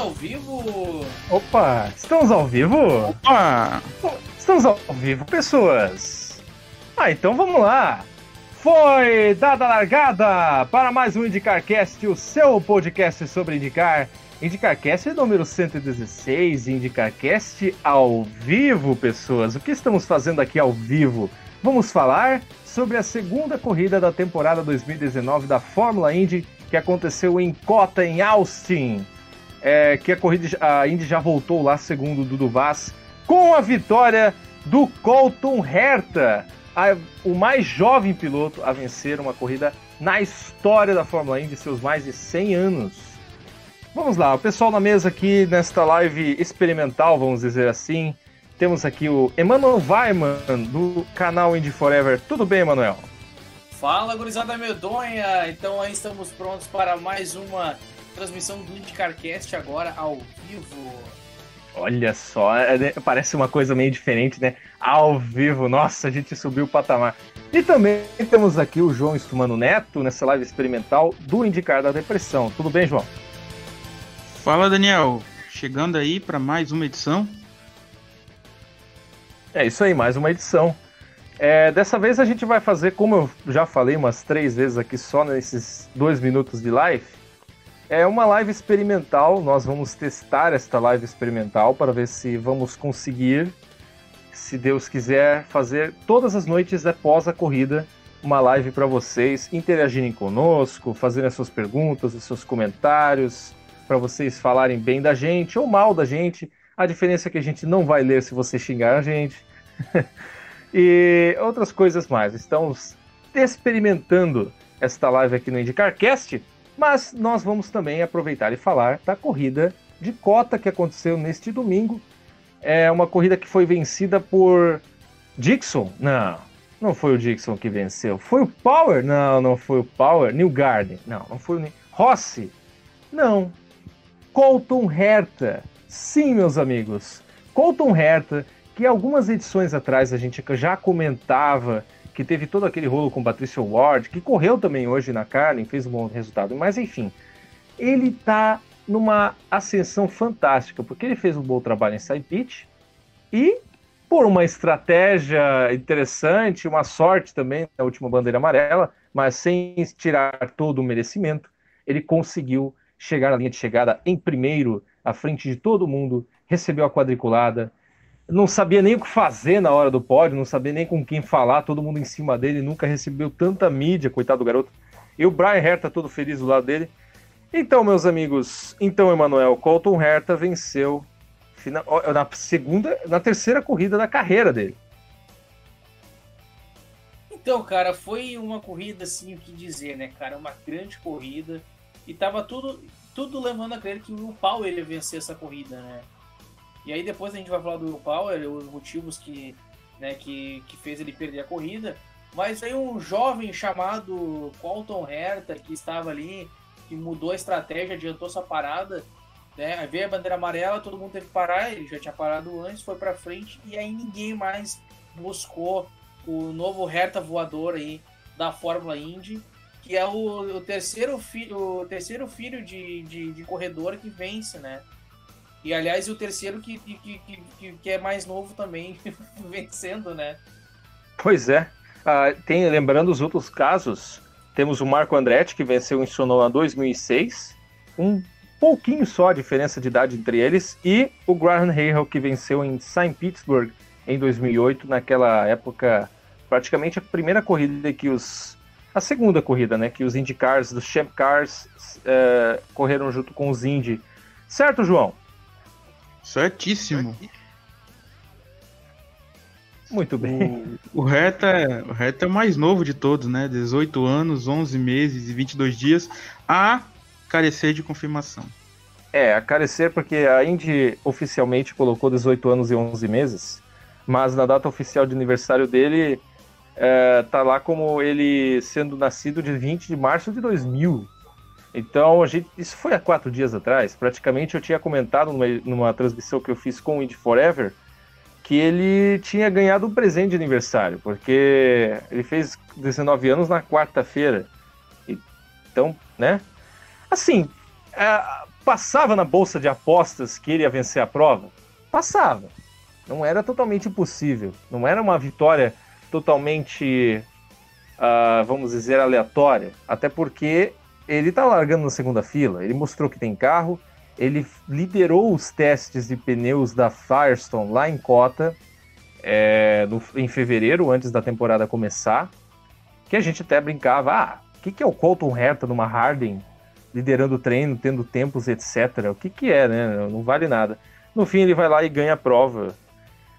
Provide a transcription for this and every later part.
Ao vivo? Opa, estamos ao vivo? Opa! Estamos ao vivo, pessoas! Ah, então vamos lá! Foi dada a largada para mais um IndicarCast, o seu podcast sobre indicar. IndicarCast número 116, IndicarCast ao vivo, pessoas. O que estamos fazendo aqui ao vivo? Vamos falar sobre a segunda corrida da temporada 2019 da Fórmula Indy, que aconteceu em Cota, em Austin é, que a corrida a Indy já voltou lá, segundo o Dudu Vaz, com a vitória do Colton Herta, a, o mais jovem piloto a vencer uma corrida na história da Fórmula Indy, seus mais de 100 anos. Vamos lá, o pessoal na mesa aqui nesta live experimental, vamos dizer assim. Temos aqui o Emanuel Weiman, do canal Indy Forever. Tudo bem, Emanuel? Fala, gurizada medonha! Então aí estamos prontos para mais uma transmissão do IndyCarCast agora ao vivo. Olha só, é, né, parece uma coisa meio diferente, né? Ao vivo, nossa, a gente subiu o patamar. E também temos aqui o João Estumano Neto nessa live experimental do Indicar da Depressão. Tudo bem, João? Fala, Daniel. Chegando aí para mais uma edição. É isso aí, mais uma edição. É, dessa vez a gente vai fazer, como eu já falei umas três vezes aqui só nesses dois minutos de live, é uma live experimental. Nós vamos testar esta live experimental para ver se vamos conseguir, se Deus quiser, fazer todas as noites após a corrida uma live para vocês interagirem conosco, fazerem as suas perguntas, os seus comentários, para vocês falarem bem da gente ou mal da gente. A diferença é que a gente não vai ler se você xingar a gente. e outras coisas mais. Estamos experimentando esta live aqui no IndicarCast mas nós vamos também aproveitar e falar da corrida de cota que aconteceu neste domingo. É uma corrida que foi vencida por Dixon? Não, não foi o Dixon que venceu. Foi o Power? Não, não foi o Power. New Garden? Não, não foi o Rossi? Não. Colton Herta. Sim, meus amigos. Colton Herta, que algumas edições atrás a gente já comentava que teve todo aquele rolo com Patricio Ward, que correu também hoje na Carlin, fez um bom resultado. Mas enfim, ele tá numa ascensão fantástica, porque ele fez um bom trabalho em side pitch e por uma estratégia interessante, uma sorte também na última bandeira amarela, mas sem tirar todo o merecimento, ele conseguiu chegar na linha de chegada em primeiro, à frente de todo mundo, recebeu a quadriculada, não sabia nem o que fazer na hora do pódio, não sabia nem com quem falar, todo mundo em cima dele, nunca recebeu tanta mídia, coitado do garoto. E o Brian Herta todo feliz do lado dele. Então, meus amigos, então, Emanuel, Colton Herta venceu na segunda, na terceira corrida da carreira dele. Então, cara, foi uma corrida assim, o que dizer, né, cara, uma grande corrida e tava tudo tudo levando a crer que o Powell ia vencer essa corrida, né? E aí depois a gente vai falar do Will Power, os motivos que, né, que, que fez ele perder a corrida. Mas aí um jovem chamado Colton Herta, que estava ali, que mudou a estratégia, adiantou sua parada, né? Aí veio a bandeira amarela, todo mundo teve que parar, ele já tinha parado antes, foi para frente, e aí ninguém mais buscou o novo Herta voador aí da Fórmula Indy, que é o, o terceiro filho, o terceiro filho de, de, de corredor que vence, né? E aliás, o terceiro que, que, que, que, é mais novo também, vencendo, né? Pois é. Ah, tem, lembrando os outros casos, temos o Marco Andretti, que venceu em Sonora 2006, um pouquinho só a diferença de idade entre eles, e o Graham Hale, que venceu em St. Petersburg em 2008, naquela época, praticamente a primeira corrida que os. A segunda corrida, né? Que os IndyCars, dos Champ Cars, uh, correram junto com os Indy. Certo, João? Certíssimo. Muito bem. O, o Reta, é, o Reta é o mais novo de todos, né? 18 anos, 11 meses e 22 dias, a carecer de confirmação. É, a carecer porque a Indy oficialmente colocou 18 anos e 11 meses, mas na data oficial de aniversário dele é, tá lá como ele sendo nascido de 20 de março de 2000. Então, a gente, isso foi há quatro dias atrás. Praticamente eu tinha comentado numa, numa transmissão que eu fiz com o Indy Forever que ele tinha ganhado um presente de aniversário, porque ele fez 19 anos na quarta-feira. Então, né? Assim, é, passava na bolsa de apostas que ele ia vencer a prova? Passava. Não era totalmente impossível. Não era uma vitória totalmente, uh, vamos dizer, aleatória. Até porque ele tá largando na segunda fila. Ele mostrou que tem carro. Ele liderou os testes de pneus da Firestone lá em Cota é, no, em fevereiro, antes da temporada começar. Que a gente até brincava, ah, o que, que é o Colton Herta numa Harden liderando o treino, tendo tempos, etc. O que, que é, né? Não vale nada. No fim, ele vai lá e ganha a prova.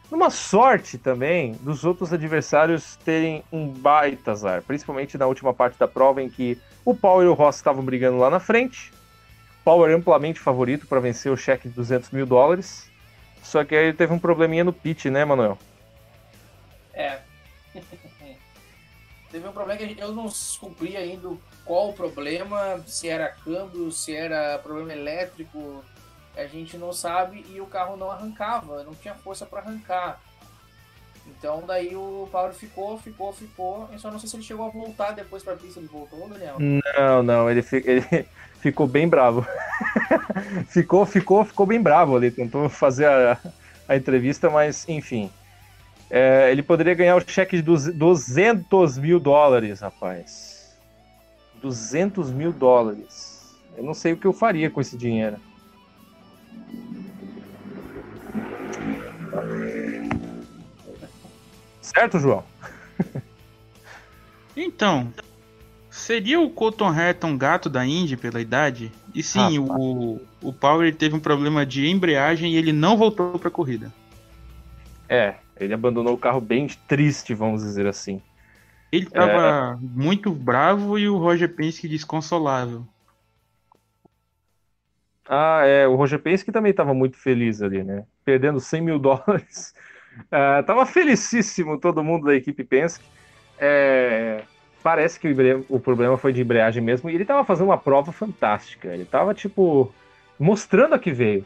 Numa sorte também dos outros adversários terem um baita azar, principalmente na última parte da prova em que o Power e o Ross estavam brigando lá na frente. Power amplamente favorito para vencer o cheque de 200 mil dólares. Só que aí teve um probleminha no pitch, né, Manuel? É. teve um problema que eu não descobri ainda qual o problema, se era câmbio, se era problema elétrico, a gente não sabe e o carro não arrancava, não tinha força para arrancar. Então daí o Paulo ficou, ficou, ficou. Eu só não sei se ele chegou a voltar depois para a pista. Ele voltou, Daniel? Não, não, ele, ele ficou bem bravo. ficou, ficou, ficou bem bravo ali. Tentou fazer a, a entrevista, mas enfim. É, ele poderia ganhar o cheque de 200 mil dólares, rapaz. 200 mil dólares. Eu não sei o que eu faria com esse dinheiro. Certo, João? então, seria o Colton Herta um gato da Indy pela idade? E sim, o, o Power teve um problema de embreagem e ele não voltou para a corrida. É, ele abandonou o carro bem triste, vamos dizer assim. Ele tava é... muito bravo e o Roger Penske desconsolável. Ah, é, o Roger Penske também tava muito feliz ali, né? Perdendo 100 mil dólares. Uh, tava felicíssimo todo mundo da equipe Penske. É, parece que o, o, problema foi de embreagem mesmo. E ele tava fazendo uma prova fantástica. Ele tava, tipo, mostrando a que veio.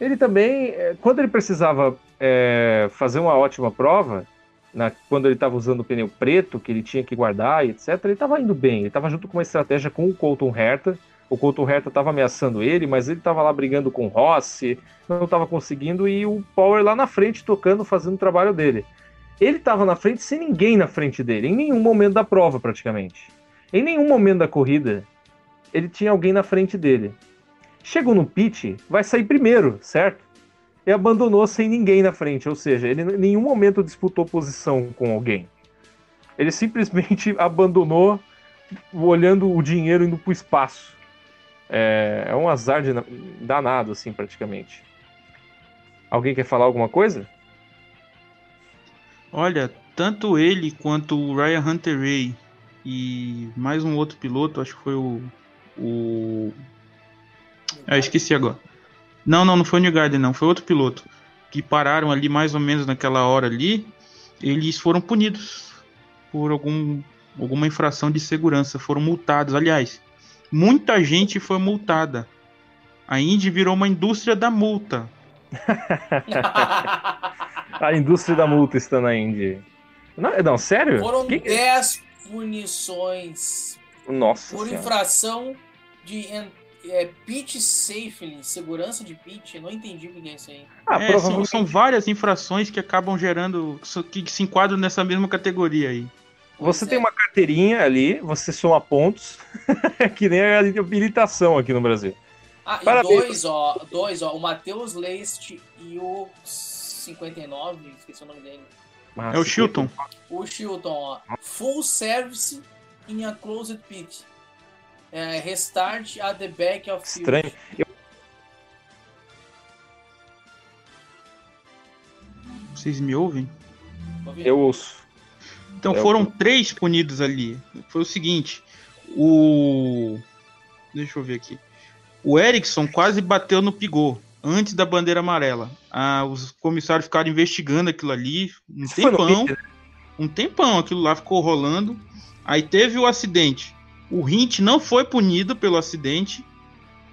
Ele também, é, quando ele precisava é, fazer uma ótima prova, na, quando ele estava usando o pneu preto, que ele tinha que guardar e etc., ele estava indo bem. Ele estava junto com uma estratégia com o Colton Herta. O Colton Herta estava ameaçando ele, mas ele estava lá brigando com o Rossi, não estava conseguindo, e o Power lá na frente tocando, fazendo o trabalho dele. Ele estava na frente sem ninguém na frente dele, em nenhum momento da prova, praticamente. Em nenhum momento da corrida, ele tinha alguém na frente dele. Chegou no pit, vai sair primeiro, certo? e abandonou sem ninguém na frente. Ou seja, ele em nenhum momento disputou posição com alguém. Ele simplesmente abandonou olhando o dinheiro indo para o espaço. É, é, um azar de, danado, assim, praticamente. Alguém quer falar alguma coisa? Olha, tanto ele quanto o Ryan Hunter Ray e mais um outro piloto, acho que foi o. o... Ah, esqueci agora. Não, não, não foi o New Garden, não. Foi outro piloto. Que pararam ali mais ou menos naquela hora ali. Eles foram punidos por algum, alguma infração de segurança. Foram multados. Aliás, muita gente foi multada. A Indy virou uma indústria da multa. a indústria da multa está na Indy. Não, não sério? Foram 10 punições. Nossa Por senhora. infração de é, pitch safely, segurança de pitch, não entendi o que é isso aí. Ah, é, são, são, várias infrações que acabam gerando, que se enquadram nessa mesma categoria aí. Você tem uma carteirinha ali, você soma pontos, que nem a habilitação aqui no Brasil. Ah, Parabéns. e dois, ó, dois, ó, o Matheus Leist e o 59, esqueci o nome dele. é o Chilton. O Chilton, ó. Full service in a closed pit. É, restart at the back of field. Estranho. Eu... Vocês me ouvem? Eu ouço. Então Eu foram ouço. três punidos ali. Foi o seguinte: o. Deixa eu ver aqui. O Erickson quase bateu no Pigou antes da bandeira amarela. Ah, os comissários ficaram investigando aquilo ali um tempão. Né? Um tempão aquilo lá ficou rolando. Aí teve o acidente. O Hint não foi punido pelo acidente.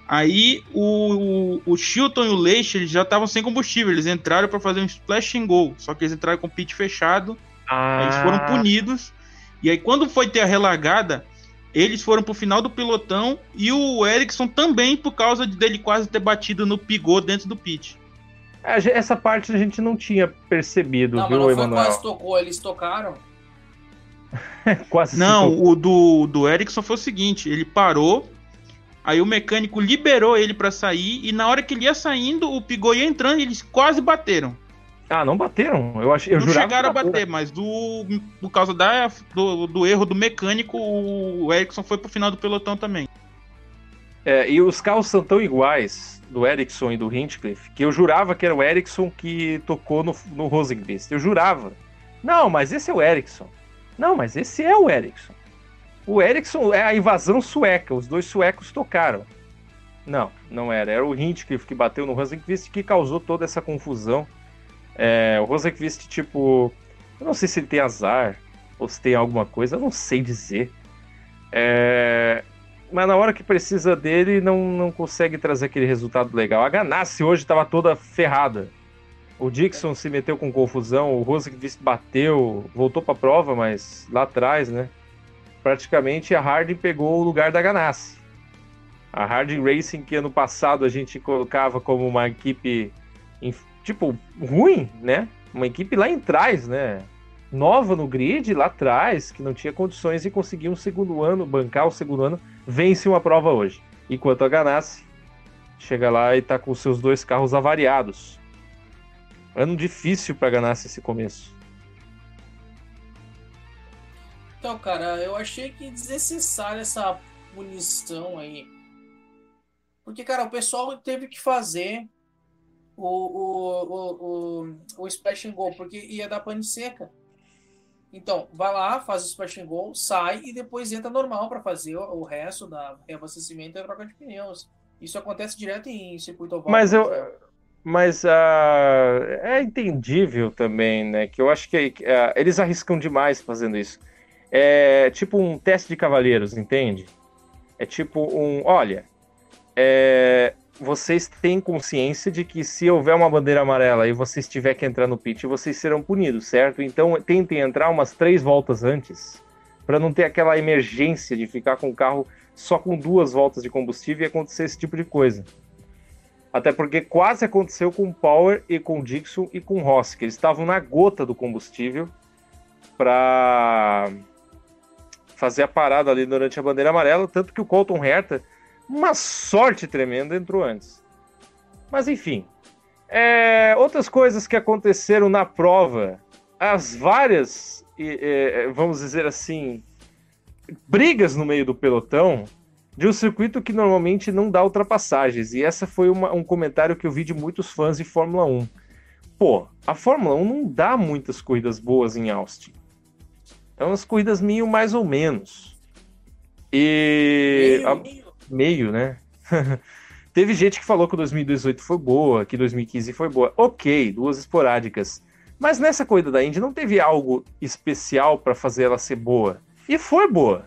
Aí o, o, o Chilton e o Leish eles já estavam sem combustível. Eles entraram para fazer um splash and go. Só que eles entraram com o pit fechado. Ah. Eles foram punidos. E aí, quando foi ter a relargada, eles foram pro final do pilotão e o Ericsson também por causa dele quase ter batido no pigô dentro do pit. É, essa parte a gente não tinha percebido, não, viu, mas não Emanuel? quase tocou, eles tocaram. quase Não, o do, do Ericsson foi o seguinte, ele parou, aí o mecânico liberou ele para sair e na hora que ele ia saindo, o Pigô ia entrando e eles quase bateram. Ah, não bateram? Eu, achei, eu não chegaram a bater, mas do, por causa da, do, do erro do mecânico, o Ericsson foi pro final do pelotão também. É, e os carros são tão iguais do Ericsson e do Hinchcliffe que eu jurava que era o Ericsson que tocou no, no Rosenqvist. Eu jurava. Não, mas esse é o Ericsson. Não, mas esse é o Ericsson. O Ericsson é a invasão sueca. Os dois suecos tocaram. Não, não era. Era o Hinchcliffe que bateu no Rosenqvist que causou toda essa confusão. É, o Rosenqvist, tipo, eu não sei se ele tem azar ou se tem alguma coisa, eu não sei dizer. É, mas na hora que precisa dele, não, não consegue trazer aquele resultado legal. A Ganassi hoje estava toda ferrada. O Dixon se meteu com confusão, o Rosenqvist bateu, voltou para a prova, mas lá atrás, né? Praticamente a Harding pegou o lugar da Ganassi. A Harding Racing, que ano passado a gente colocava como uma equipe tipo, ruim, né? Uma equipe lá em trás, né? Nova no grid, lá atrás, que não tinha condições de conseguir um segundo ano, bancar o segundo ano, vence uma prova hoje. Enquanto a Ganassi chega lá e tá com seus dois carros avariados. Ano difícil para Ganassi esse começo. Então, cara, eu achei que desnecessária essa punição aí. Porque, cara, o pessoal teve que fazer o, o, o, o, splash and go, porque ia dar pane seca. Então, vai lá, faz o splash and go, sai e depois entra normal para fazer o, resto da reabastecimento e troca de pneus. Isso acontece direto em circuito oval. Mas eu, mas uh, é entendível também, né? Que eu acho que uh, eles arriscam demais fazendo isso. É tipo um teste de cavaleiros, entende? É tipo um, olha, é, vocês têm consciência de que se houver uma bandeira amarela e vocês tiver que entrar no pit, vocês serão punidos, certo? Então tentem entrar umas três voltas antes, para não ter aquela emergência de ficar com o carro só com duas voltas de combustível e acontecer esse tipo de coisa. Até porque quase aconteceu com o Power e com o Dixon e com o Ross, que eles estavam na gota do combustível para fazer a parada ali durante a bandeira amarela, tanto que o Colton Herta uma sorte tremenda entrou antes. Mas enfim. É, outras coisas que aconteceram na prova. As várias, é, vamos dizer assim, brigas no meio do pelotão de um circuito que normalmente não dá ultrapassagens. E essa foi uma, um comentário que eu vi de muitos fãs de Fórmula 1. Pô, a Fórmula 1 não dá muitas corridas boas em Austin. É umas corridas meio mais ou menos. E. Meio, a... meio meio, né? Teve gente que falou que 2018 foi boa, que 2015 foi boa. Ok, duas esporádicas. Mas nessa corrida da Indy não teve algo especial para fazer ela ser boa. E foi boa.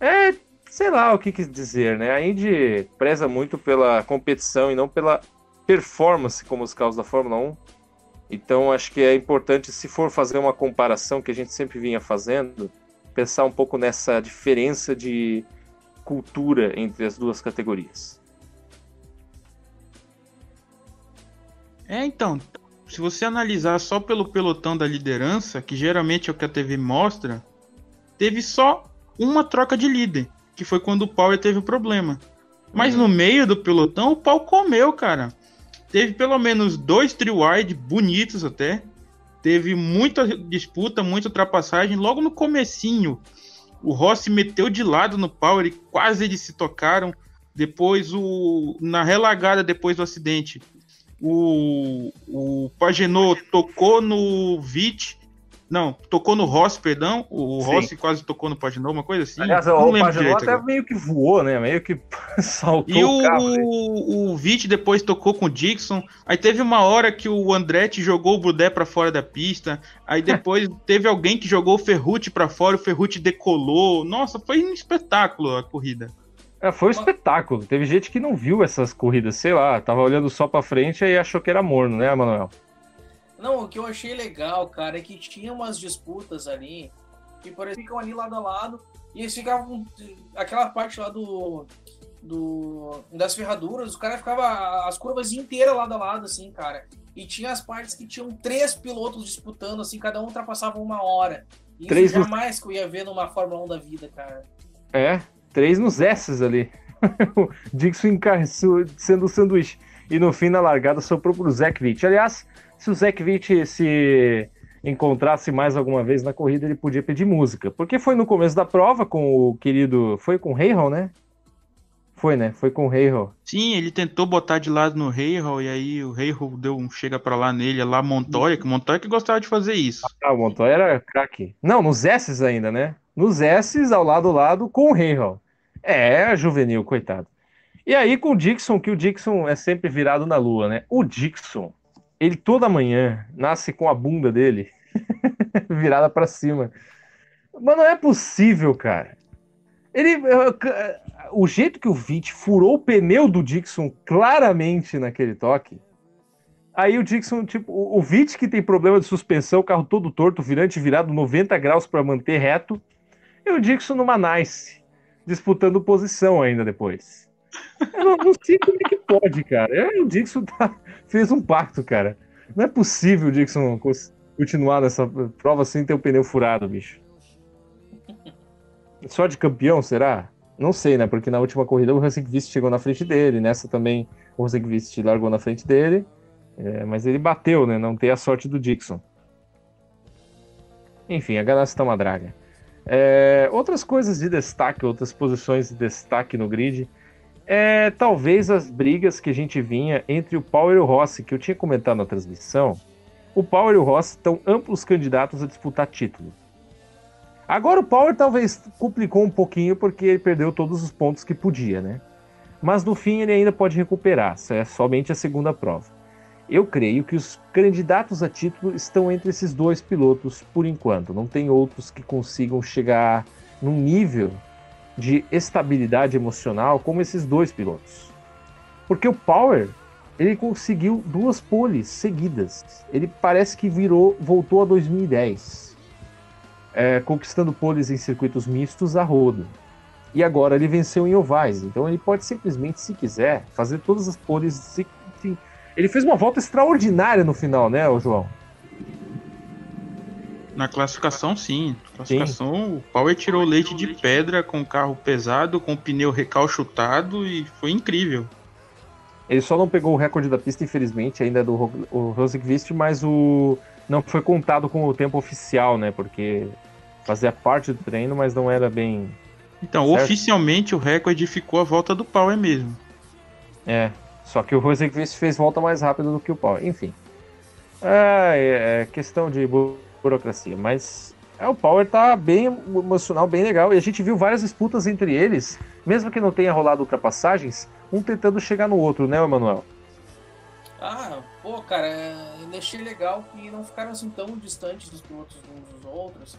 É, sei lá o que quis dizer, né? A Indy preza muito pela competição e não pela performance como os carros da Fórmula 1. Então acho que é importante, se for fazer uma comparação que a gente sempre vinha fazendo, pensar um pouco nessa diferença de cultura entre as duas categorias. É, então, se você analisar só pelo pelotão da liderança, que geralmente é o que a TV mostra, teve só uma troca de líder, que foi quando o Power teve o problema. Mas uhum. no meio do pelotão, o pau comeu, cara. Teve pelo menos dois three wide bonitos até. Teve muita disputa, muita ultrapassagem logo no comecinho o Rossi meteu de lado no Power e quase eles se tocaram. Depois, o, na relagada depois do acidente, o, o Pagenot tocou no Vit não, tocou no Rossi, perdão. O Sim. Rossi quase tocou no Paginot, uma coisa assim. Aliás, não o Paginot até agora. meio que voou, né? Meio que saltou e o, carro. E o, o Vitt depois tocou com o Dixon. Aí teve uma hora que o Andretti jogou o Brudé para fora da pista. Aí depois teve alguém que jogou o Ferrucci para fora, o Ferrucci decolou. Nossa, foi um espetáculo a corrida. É, foi um espetáculo. Teve gente que não viu essas corridas, sei lá, tava olhando só para frente e achou que era morno, né, Manuel? Não, o que eu achei legal, cara, é que tinha umas disputas ali que por exemplo ficam ali lado a lado e eles ficavam aquela parte lá do, do das ferraduras, o cara ficava as curvas inteiras lado a lado assim, cara. E tinha as partes que tinham três pilotos disputando assim, cada um ultrapassava uma hora. Isso três jamais que eu ia ver numa Fórmula 1 da vida, cara. É, três nos S's ali. o Dixon sendo o sanduíche. E no fim, na largada, soprou pro Witt. Aliás, se o Zach Witt se encontrasse mais alguma vez na corrida, ele podia pedir música. Porque foi no começo da prova com o querido. Foi com o Hayhall, né? Foi, né? Foi com o Hayhall. Sim, ele tentou botar de lado no Hayhall e aí o Hayhall deu um chega para lá nele, lá Montoya, que Montoya que gostava de fazer isso. Ah, o Montoya era craque. Não, nos S's ainda, né? Nos S's, ao lado lado, com o Hayhall. É, juvenil, coitado. E aí com o Dixon, que o Dixon é sempre virado na lua, né? O Dixon, ele toda manhã nasce com a bunda dele virada para cima. Mas não é possível, cara. Ele, o jeito que o Vit furou o pneu do Dixon claramente naquele toque. Aí o Dixon, tipo, o, o Vit que tem problema de suspensão, o carro todo torto, virante, virado 90 graus para manter reto. E o Dixon numa nice, disputando posição ainda depois. Eu não, não sei como é que pode, cara. É, o Dixon tá, fez um pacto, cara. Não é possível o Dixon continuar nessa prova sem ter o pneu furado, bicho. Só de campeão, será? Não sei, né? Porque na última corrida o Rosenqvist chegou na frente dele, nessa também o Rosenqvist largou na frente dele, é, mas ele bateu, né? Não tem a sorte do Dixon. Enfim, a ganância tá uma draga. É, outras coisas de destaque, outras posições de destaque no grid, é talvez as brigas que a gente vinha entre o Power e o Rossi, que eu tinha comentado na transmissão. O Power e o Rossi estão amplos candidatos a disputar título. Agora o Power talvez complicou um pouquinho porque ele perdeu todos os pontos que podia, né? Mas no fim ele ainda pode recuperar, é somente a segunda prova. Eu creio que os candidatos a título estão entre esses dois pilotos por enquanto. Não tem outros que consigam chegar num nível de estabilidade emocional como esses dois pilotos. Porque o Power, ele conseguiu duas poles seguidas. Ele parece que virou, voltou a 2010 é, conquistando poles em circuitos mistos a rodo. E agora ele venceu em ovais, então ele pode simplesmente, se quiser, fazer todas as poles. Enfim, ele fez uma volta extraordinária no final, né, João? Na classificação, sim. Classificação, sim. o Power tirou leite de pedra com carro pesado, com pneu recalchutado e foi incrível. Ele só não pegou o recorde da pista, infelizmente, ainda do Rosenqvist, mas o não foi contado com o tempo oficial, né? Porque fazia parte do treino, mas não era bem. Então, certo? oficialmente o recorde ficou a volta do Power mesmo. É, só que o Rosenqvist fez volta mais rápido do que o Power. Enfim. É, é questão de burocracia, mas é, o Power tá bem emocional, bem legal. E a gente viu várias disputas entre eles, mesmo que não tenha rolado ultrapassagens, um tentando chegar no outro, né, Emanuel? Ah, pô, cara, eu achei legal que não ficaram assim tão distantes dos pilotos uns dos outros.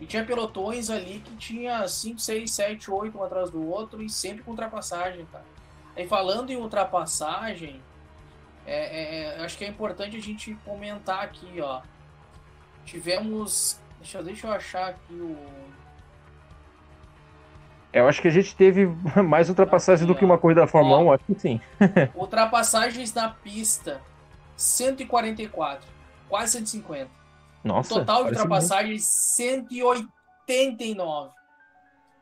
E tinha pelotões ali que tinha 5, 6, 7, 8 um atrás do outro e sempre com ultrapassagem, cara. E falando em ultrapassagem, é, é, é, acho que é importante a gente comentar aqui, ó. Tivemos. Deixa, deixa eu achar aqui o. Eu acho que a gente teve mais ultrapassagens do que uma corrida da Fórmula ó, 1, acho que sim. ultrapassagens na pista, 144, quase 150. Nossa, Total de ultrapassagens, 189.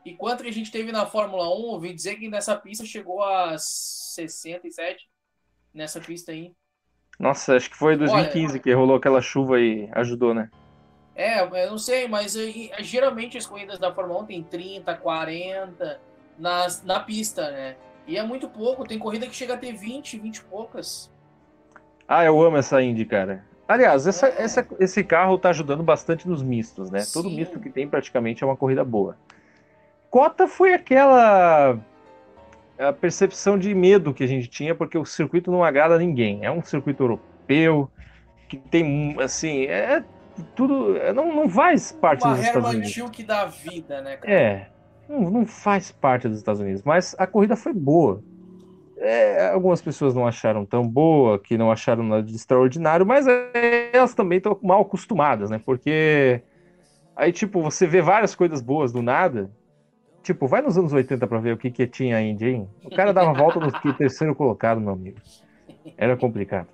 E quanto que a gente teve na Fórmula 1, ouvi dizer que nessa pista chegou a 67, nessa pista aí. Nossa, acho que foi 2015 Olha, que rolou aquela chuva e ajudou, né? É, eu não sei, mas geralmente as corridas da Fórmula 1 tem 30, 40 nas, na pista, né? E é muito pouco, tem corrida que chega a ter 20, 20 e poucas. Ah, eu amo essa Indy, cara. Aliás, essa, é. essa, esse carro tá ajudando bastante nos mistos, né? Sim. Todo misto que tem praticamente é uma corrida boa. Cota foi aquela a percepção de medo que a gente tinha, porque o circuito não agrada a ninguém. É um circuito europeu que tem, assim, é tudo. Não, não faz parte uma dos Estados Unidos. Que dá vida, né? Cara? É, não, não faz parte dos Estados Unidos, mas a corrida foi boa. É, algumas pessoas não acharam tão boa, que não acharam nada de extraordinário, mas elas também estão mal acostumadas, né? Porque Aí, tipo, você vê várias coisas boas do nada. Tipo, vai nos anos 80 pra ver o que, que tinha a Indy, hein? O cara dava volta no terceiro colocado, meu amigo. Era complicado.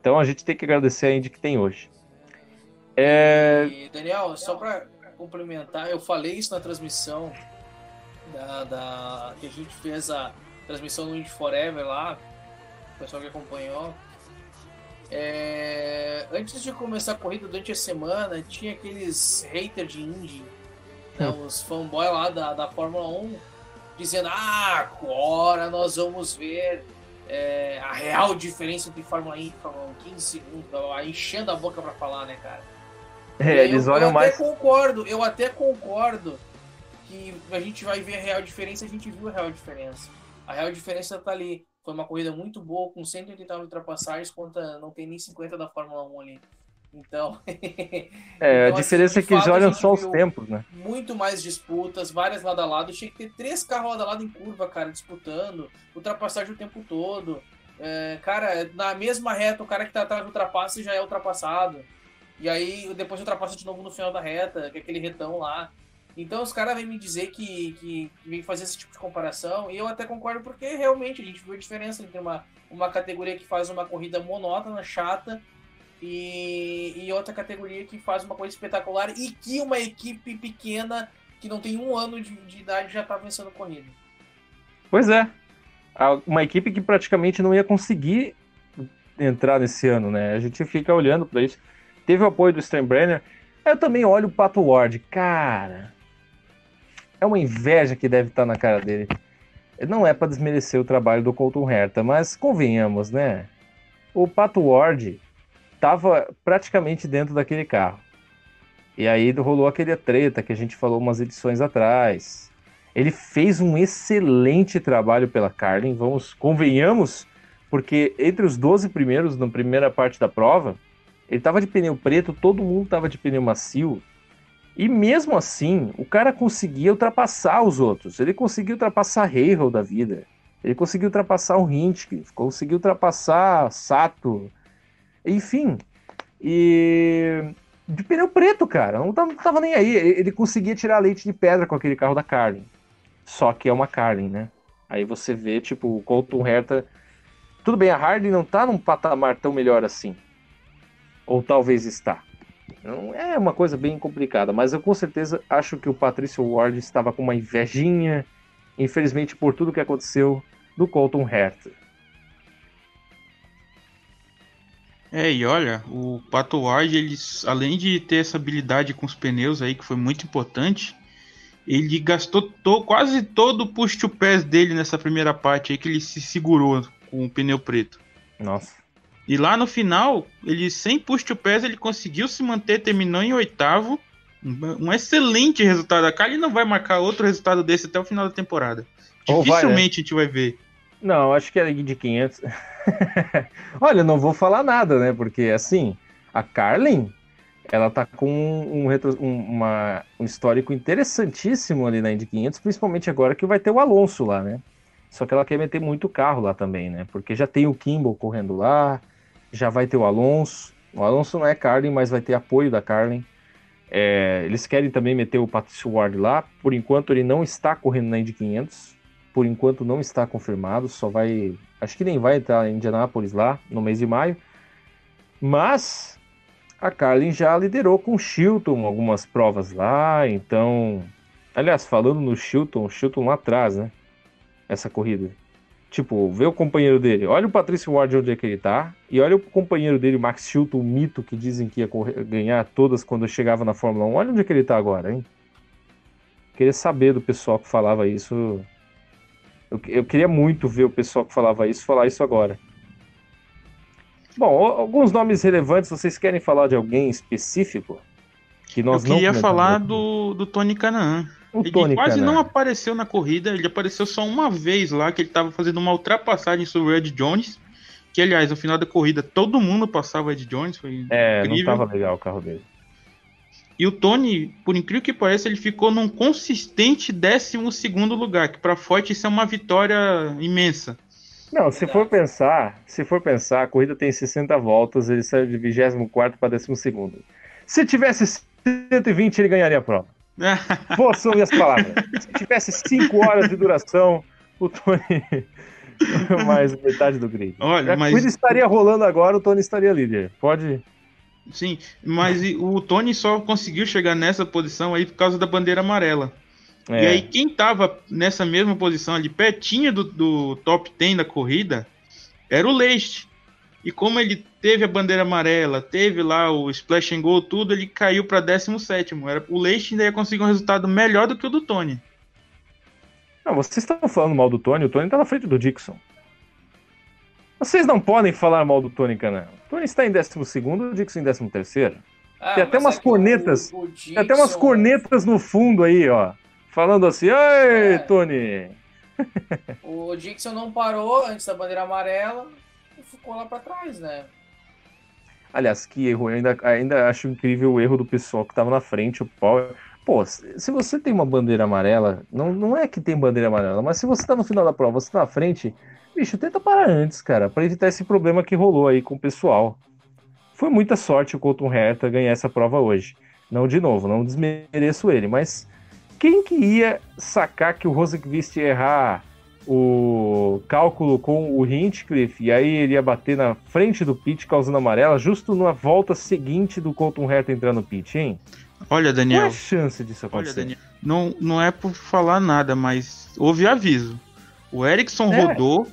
Então a gente tem que agradecer a Indy que tem hoje. É... E, Daniel, só pra complementar, eu falei isso na transmissão da, da, que a gente fez a transmissão do Indy Forever lá, o pessoal que acompanhou. É, antes de começar a corrida durante a semana, tinha aqueles haters de Indy, né, os fanboy lá da, da Fórmula 1, dizendo: Ah, agora nós vamos ver é, a real diferença entre Fórmula 1 e Fórmula 1, 15 segundos, enchendo a boca para falar, né, cara? É, eles eu, olham eu mais. até concordo, eu até concordo que a gente vai ver a real diferença, a gente viu a real diferença. A real diferença tá ali. Foi uma corrida muito boa, com 189 ultrapassagens, contra não tem nem 50 da Fórmula 1 ali. Então. é, então, a assim, diferença assim, é que eles olham só os tempos, né? Muito mais disputas, várias lado a lado. Tinha que ter três carros lado a lado em curva, cara, disputando, ultrapassagem o tempo todo. É, cara, na mesma reta, o cara que tá atrás ultrapassa já é ultrapassado. E aí depois ultrapassa de novo no final da reta, que é aquele retão lá. Então os caras vêm me dizer que, que, que vem fazer esse tipo de comparação, e eu até concordo porque realmente a gente viu a diferença entre uma, uma categoria que faz uma corrida monótona, chata, e, e outra categoria que faz uma coisa espetacular e que uma equipe pequena que não tem um ano de, de idade já está vencendo corrida. Pois é. Uma equipe que praticamente não ia conseguir entrar nesse ano, né? A gente fica olhando para isso. Teve o apoio do Steinbrenner. Eu também olho o Pato Ward. Cara, é uma inveja que deve estar na cara dele. Não é para desmerecer o trabalho do Colton Herta, mas convenhamos, né? O Pato Ward estava praticamente dentro daquele carro. E aí rolou aquele treta que a gente falou umas edições atrás. Ele fez um excelente trabalho pela Carlin, vamos, convenhamos, porque entre os 12 primeiros na primeira parte da prova, ele estava de pneu preto, todo mundo estava de pneu macio. E mesmo assim, o cara conseguia ultrapassar os outros. Ele conseguiu ultrapassar Heihel da vida. Ele conseguiu ultrapassar o Hintke, conseguiu ultrapassar Sato. Enfim, e de pneu preto, cara. Não tava, não tava nem aí. Ele, conseguia tirar leite de pedra com aquele carro da Carlin. Só que é uma Carlin, né? Aí você vê, tipo, o Colton Herta. Tudo bem, a Harley não tá num patamar tão melhor assim. Ou talvez está. Então, é uma coisa bem complicada, mas eu com certeza acho que o Patrício Ward estava com uma invejinha, infelizmente por tudo que aconteceu, do Colton Herta. É, e olha, o Pato Ward, ele, além de ter essa habilidade com os pneus aí, que foi muito importante, ele gastou to, quase todo o push to pass dele nessa primeira parte aí, que ele se segurou com o pneu preto. Nossa. E lá no final, ele sem push to pass, ele conseguiu se manter, terminou em oitavo. Um, um excelente resultado. A Kali não vai marcar outro resultado desse até o final da temporada. Dificilmente vai, né? a gente vai ver. Não, acho que era de 500. Olha, não vou falar nada, né? Porque assim, a Carlin, ela tá com um, retro, um, uma, um histórico interessantíssimo ali na Indy 500, principalmente agora que vai ter o Alonso lá, né? Só que ela quer meter muito carro lá também, né? Porque já tem o Kimball correndo lá, já vai ter o Alonso. O Alonso não é Carlin, mas vai ter apoio da Carlin. É, eles querem também meter o Patricio Ward lá. Por enquanto ele não está correndo na Indy 500. Por enquanto não está confirmado. Só vai, acho que nem vai estar em Indianápolis lá no mês de maio. Mas a Carlin já liderou com o Chilton algumas provas lá. Então, aliás, falando no Chilton, o Chilton lá atrás, né? Essa corrida. Tipo, vê o companheiro dele. Olha o Patrício Ward onde é que ele tá. E olha o companheiro dele, Max Chilton, o mito que dizem que ia correr, ganhar todas quando chegava na Fórmula 1. Olha onde é que ele tá agora, hein? Queria saber do pessoal que falava isso. Eu, eu queria muito ver o pessoal que falava isso falar isso agora. Bom, alguns nomes relevantes. Vocês querem falar de alguém específico? Que nós eu queria falar do, do Tony Canaan. O ele Tony quase não apareceu na corrida, ele apareceu só uma vez lá, que ele estava fazendo uma ultrapassagem sobre o Ed Jones. Que, aliás, no final da corrida, todo mundo passava o Ed Jones. Foi é, incrível. não tava legal o carro dele. E o Tony, por incrível que pareça, ele ficou num consistente 12 lugar, que para Forte isso é uma vitória imensa. Não, se for pensar, se for pensar, a corrida tem 60 voltas, ele saiu de 24 para 12. Se tivesse 120 ele ganharia a prova. Vou assumir minhas palavras. Se tivesse 5 horas de duração, o Tony mais metade do grid. Olha, a mas... corrida estaria rolando agora, o Tony estaria líder. Pode. Sim, mas o Tony só conseguiu chegar nessa posição aí por causa da bandeira amarela. É. E aí, quem tava nessa mesma posição ali, pertinho do, do top 10 da corrida, era o Leite. E como ele teve a bandeira amarela, teve lá o splash and goal, tudo, ele caiu para 17. Era, o Leite ainda ia conseguir um resultado melhor do que o do Tony. Não, vocês estão falando mal do Tony, o Tony tá na frente do Dixon. Vocês não podem falar mal do Tony Canan. O Tony está em 12 o Dixon em 13 ah, tem até umas é cornetas. O, o Dixon... Tem até umas cornetas no fundo aí, ó. Falando assim, ei, é. Tony! o Dixon não parou antes da bandeira amarela e ficou lá para trás, né? Aliás, que erro. Eu ainda, ainda acho incrível o erro do pessoal que tava na frente, o Power. Pô, se você tem uma bandeira amarela, não, não é que tem bandeira amarela, mas se você tá no final da prova, você tá na frente, bicho, tenta parar antes, cara, para evitar esse problema que rolou aí com o pessoal. Foi muita sorte o Colton Herta ganhar essa prova hoje. Não de novo, não desmereço ele, mas quem que ia sacar que o Rosenqvist ia errar o cálculo com o Hinchcliffe e aí ele ia bater na frente do pit causando amarela justo na volta seguinte do Colton Herta entrar no pit, hein? Olha, Daniel. Qual é a chance disso acontecer? Olha, Daniel, não, não é por falar nada, mas houve aviso. O Ericsson é. rodou.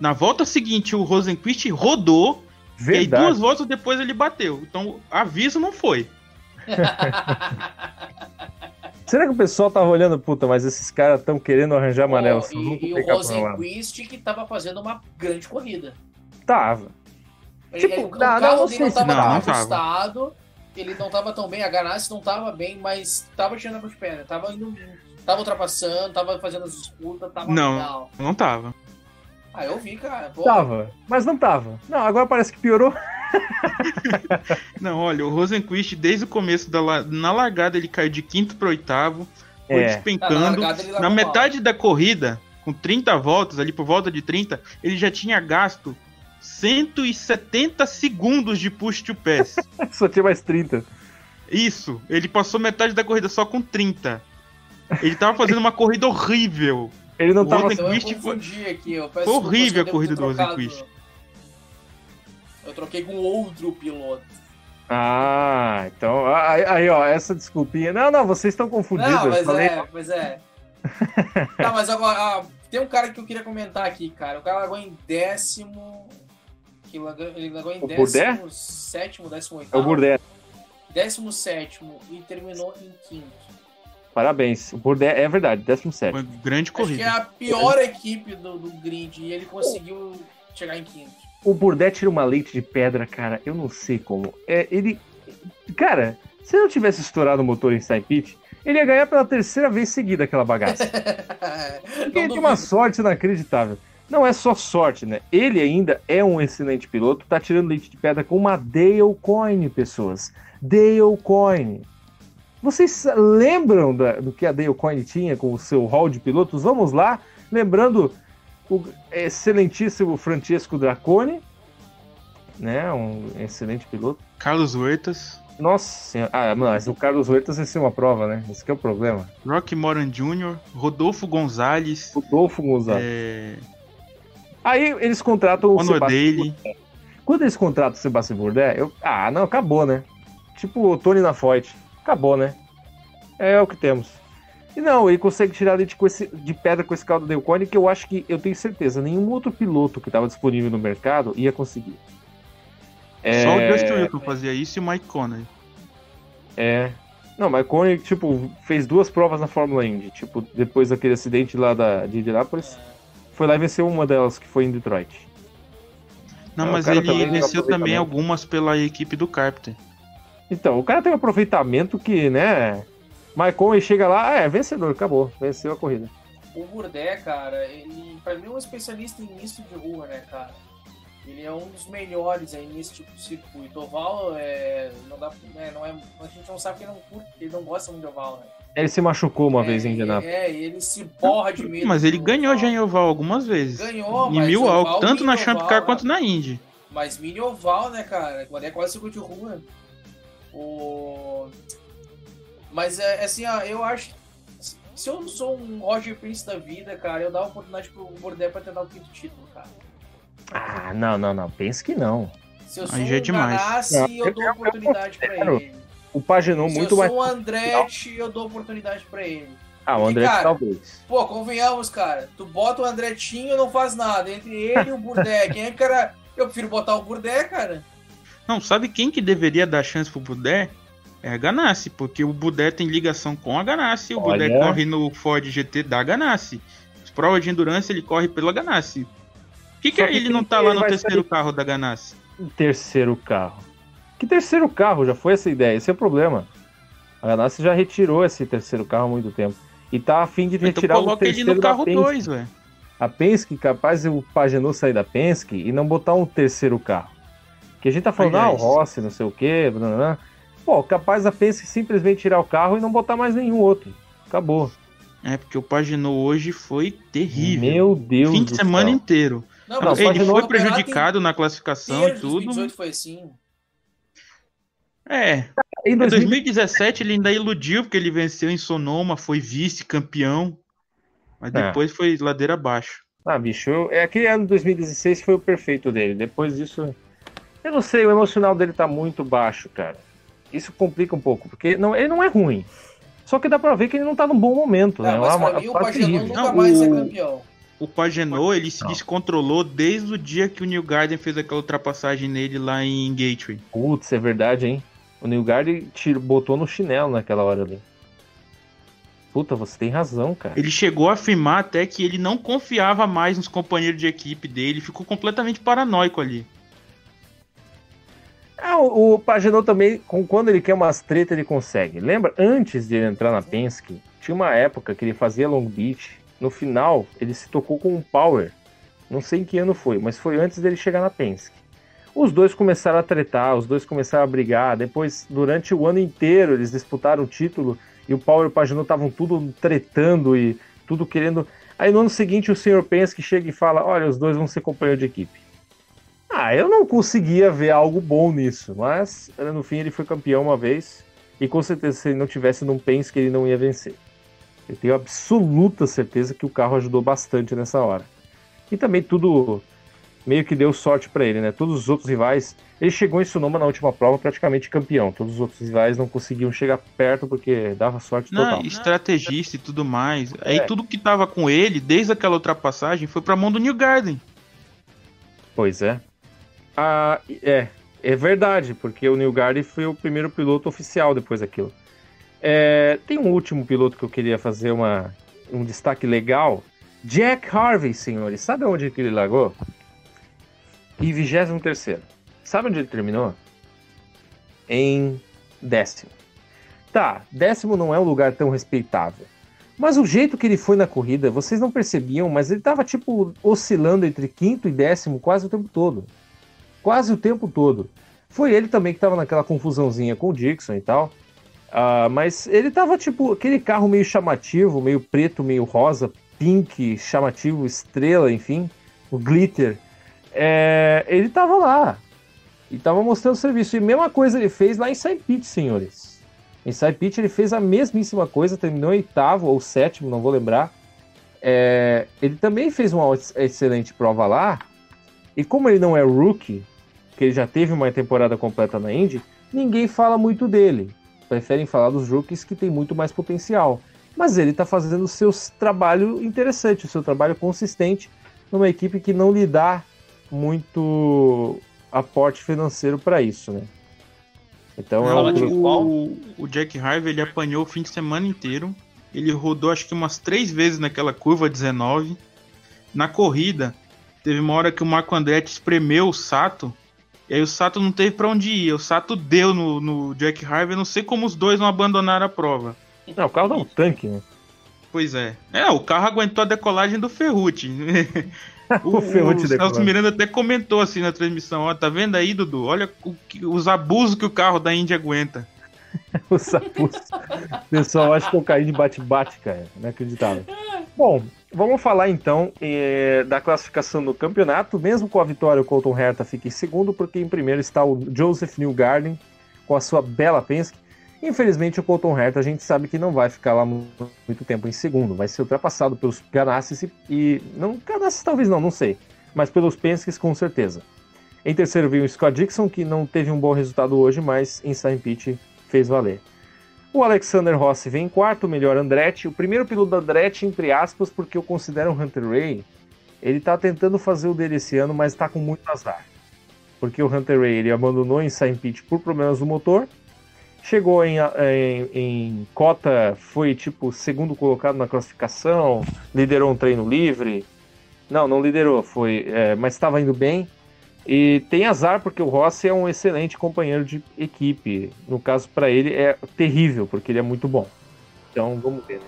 Na volta seguinte, o Rosenquist rodou. Verdade. E aí, duas voltas depois ele bateu. Então, aviso não foi. Será que o pessoal tava olhando, puta, mas esses caras estão querendo arranjar amarelo? Oh, e, e o Rosenquist que tava fazendo uma grande corrida. Tava. Ele, tipo, ele, o carro não, dele não tava não, tão ajustado ele não tava tão bem, a Ganassi não tava bem, mas tava tirando as pernas, tava indo, tava ultrapassando, tava fazendo as disputas, tava Não, legal. não tava. Ah, eu vi, cara. Pô. Tava, mas não tava. Não, agora parece que piorou. não, olha, o Rosenquist, desde o começo da na largada, ele caiu de quinto para oitavo, foi é. despencando. Na, na metade mal. da corrida, com 30 voltas, ali por volta de 30, ele já tinha gasto 170 segundos de push to pass. só tinha mais 30. Isso, ele passou metade da corrida só com 30. Ele tava fazendo uma corrida horrível. Ele não o tava... Rosenquist foi... aqui, foi horrível a corrida do Rosenquist. Eu troquei com outro piloto. Ah, então. Aí, aí, ó, essa desculpinha. Não, não, vocês estão confundidos. Não, mas falei... é, mas é. tá, mas agora. Ah, tem um cara que eu queria comentar aqui, cara. O cara largou em décimo que ele largou em 17, 18. É o Burdé. 17 e terminou em quinto. Parabéns. O Burdé é verdade, 17. Uma grande corrida. Acho que é a pior equipe do, do grid e ele conseguiu chegar em quinto. O Burdé tira uma leite de pedra, cara. Eu não sei como. É, ele. Cara, se não tivesse estourado o motor em Stein Pit, ele ia ganhar pela terceira vez seguida aquela bagaça. Porque ele tinha uma sorte inacreditável. Não é só sorte, né? Ele ainda é um excelente piloto, tá tirando leite de pedra com uma Dale Coin, pessoas. Dale Coin. Vocês lembram da, do que a Dale Coin tinha com o seu hall de pilotos? Vamos lá, lembrando o excelentíssimo Francesco Dracone, né? Um excelente piloto. Carlos Huertas. Nossa ah, mas o Carlos Huertas vai ser uma prova, né? Esse é o problema. Rock Moran Jr., Rodolfo Gonzalez. Rodolfo Gonzalez. É... Aí eles contratam o, o Sebastião Quando eles contratam o Sebastião Bourdais, eu... ah, não, acabou, né? Tipo o Tony na Foyt. Acabou, né? É o que temos. E não, ele consegue tirar leite esse, de pedra com esse caldo Delcone, que eu acho que, eu tenho certeza, nenhum outro piloto que estava disponível no mercado ia conseguir. É... Só o Justin fazia isso e o Mike Conner. É. Não, o Mike Conner, tipo, fez duas provas na Fórmula Indy. Tipo, depois daquele acidente lá da, de Indianapolis foi lá e venceu uma delas, que foi em Detroit. Não, é, mas ele venceu também algumas pela equipe do Carpenter. Então, o cara tem um aproveitamento que, né? Maicon e chega lá, ah, é vencedor, acabou, venceu a corrida. O Burdé, cara, ele pra mim é um especialista em misto de rua, né, cara? Ele é um dos melhores aí nesse tipo de circuito. Oval é, não dá, é, não é, a gente não sabe que ele não curte, ele não gosta muito de oval, né? Ele se machucou uma é, vez em Indianápolis. É, ele se borra de medo. Mas ele ganhou já em oval algumas vezes. Ganhou, em mas mil oval, tanto na Champ Car quanto na Indy. Mas mini oval, né, cara? É quase circuito de rua. O... Mas é assim, ó, eu acho. Se eu sou um Roger Prince da vida, cara, eu dava oportunidade pro Bordé pra tentar o quinto título, cara. Ah, não, não, não. Pense que não. Se eu sou Aí um é demais. eu, eu dou oportunidade pra ele. O Paginou muito mais. Se eu sou o Andretti, eu dou oportunidade pra ele. Ah, o Andretti cara, talvez. Pô, convenhamos, cara. Tu bota o Andretinho e não faz nada. Entre ele e o Burdé. Quem é que era. Eu prefiro botar o Burdé, cara. Não, sabe quem que deveria dar chance pro Burdé? É a Ganassi, porque o Budé tem ligação com a Ganassi, o Budé corre no Ford GT da Ganassi. As provas de endurance ele corre pela Ganassi. Por que, que, que ele não tá lá no terceiro carro da Ganassi? Terceiro carro. Que terceiro carro? Já foi essa ideia, esse é o problema. A Ganassi já retirou esse terceiro carro há muito tempo. E tá a fim de então retirar então, o terceiro ele no carro 2, velho. A Penske, capaz o Pagenot sair da Penske e não botar um terceiro carro. Que a gente tá falando, Aliás. ah, o Rossi, não sei o quê, blá, blá, blá. Pô, capaz a Penske simplesmente tirar o carro e não botar mais nenhum outro. Acabou. É, porque o Paginot hoje foi terrível. Meu Deus Fim de semana céu. inteiro. Não, não, ele foi prejudicado na classificação e tudo. 2018 foi assim. É. Em 2017 ele ainda iludiu, porque ele venceu em Sonoma, foi vice-campeão. Mas é. depois é. foi ladeira abaixo. Ah, bicho, é aquele ano de 2016 foi o perfeito dele. Depois disso, eu não sei, o emocional dele tá muito baixo, cara isso complica um pouco, porque não, ele não é ruim. Só que dá pra ver que ele não tá num bom momento, não, né? Mas pra mim, o Pagenot nunca não, mais o... é campeão. O Pagenot, ele se descontrolou desde o dia que o New Garden fez aquela ultrapassagem nele lá em Gateway. Putz, é verdade, hein? O New Garden tirou, botou no chinelo naquela hora ali. Puta, você tem razão, cara. Ele chegou a afirmar até que ele não confiava mais nos companheiros de equipe dele, ficou completamente paranoico ali. Ah, o, o também, com, quando ele quer umas treta, ele consegue. Lembra? Antes de ele entrar na Penske, tinha uma época que ele fazia Long Beach. No final, ele se tocou com um Power. Não sei em que ano foi, mas foi antes dele chegar na Penske. Os dois começaram a tretar, os dois começaram a brigar. Depois, durante o ano inteiro, eles disputaram o título e o Power e o Pagenot estavam tudo tretando e tudo querendo. Aí no ano seguinte, o senhor Penske chega e fala: Olha, os dois vão ser companheiros de equipe. Ah, eu não conseguia ver algo bom nisso, mas no fim ele foi campeão uma vez e com certeza se ele não tivesse não pense que ele não ia vencer. Eu tenho absoluta certeza que o carro ajudou bastante nessa hora. E também tudo meio que deu sorte para ele, né? Todos os outros rivais, ele chegou em Sonoma na última prova praticamente campeão. Todos os outros rivais não conseguiam chegar perto porque dava sorte não, total. Estrategista e tudo mais. É. Aí tudo que tava com ele, desde aquela ultrapassagem, foi pra mão do New Garden. Pois é. É, é verdade, porque o Neil Garden foi o primeiro piloto oficial depois daquilo. É, tem um último piloto que eu queria fazer uma, um destaque legal. Jack Harvey, senhores. Sabe onde ele largou? Em 23. Sabe onde ele terminou? Em décimo. Tá, décimo não é um lugar tão respeitável. Mas o jeito que ele foi na corrida, vocês não percebiam, mas ele tava tipo oscilando entre quinto e décimo quase o tempo todo quase o tempo todo. Foi ele também que estava naquela confusãozinha com o Dixon e tal. Uh, mas ele tava tipo aquele carro meio chamativo, meio preto, meio rosa, pink, chamativo, estrela, enfim, o glitter. É, ele tava lá e tava mostrando o serviço. E mesma coisa ele fez lá em Side Pit, senhores. Em Side Pit ele fez a mesmíssima coisa, terminou oitavo ou sétimo, não vou lembrar. É, ele também fez uma excelente prova lá. E como ele não é rookie, que ele já teve uma temporada completa na Indy, ninguém fala muito dele. Preferem falar dos rookies que tem muito mais potencial. Mas ele está fazendo o seu trabalho interessante, o seu trabalho consistente numa equipe que não lhe dá muito aporte financeiro para isso, né? Então não, é o... o Jack Harvey ele apanhou o fim de semana inteiro. Ele rodou acho que umas três vezes naquela curva 19. Na corrida, teve uma hora que o Marco Andretti espremeu o Sato e aí o Sato não teve para onde ir. O Sato deu no, no Jack Harvey. Não sei como os dois não abandonaram a prova. Não, o carro dá um tanque, né? Pois é. É, o carro aguentou a decolagem do Ferrucci. o, o o Celso Miranda até comentou assim na transmissão, ó, tá vendo aí, Dudu? Olha o, os abusos que o carro da Indy aguenta. os abusos. O pessoal acha que eu caí de bate-bate, cara. Inacreditável. Bom, Vamos falar então eh, da classificação do campeonato. Mesmo com a vitória, o Colton Herta fica em segundo, porque em primeiro está o Joseph Newgarden com a sua bela Penske. Infelizmente, o Colton Herta a gente sabe que não vai ficar lá muito tempo em segundo, vai ser ultrapassado pelos Ganassis e, e não Ganassis talvez não, não sei, mas pelos Penske's com certeza. Em terceiro veio o Scott Dixon, que não teve um bom resultado hoje, mas em Saint Pete fez valer. O Alexander Rossi vem em quarto, melhor Andretti. O primeiro piloto da Andretti, entre aspas, porque eu considero o Hunter Ray. Ele tá tentando fazer o dele esse ano, mas tá com muito azar. Porque o Hunter Ray ele abandonou em Saint Pete por problemas do motor Chegou em, em, em, cota, foi tipo segundo colocado na classificação, liderou um treino livre. Não, não liderou, foi, é, mas estava indo bem. E tem azar porque o Rossi é um excelente companheiro de equipe. No caso, para ele é terrível, porque ele é muito bom. Então vamos ver. Né?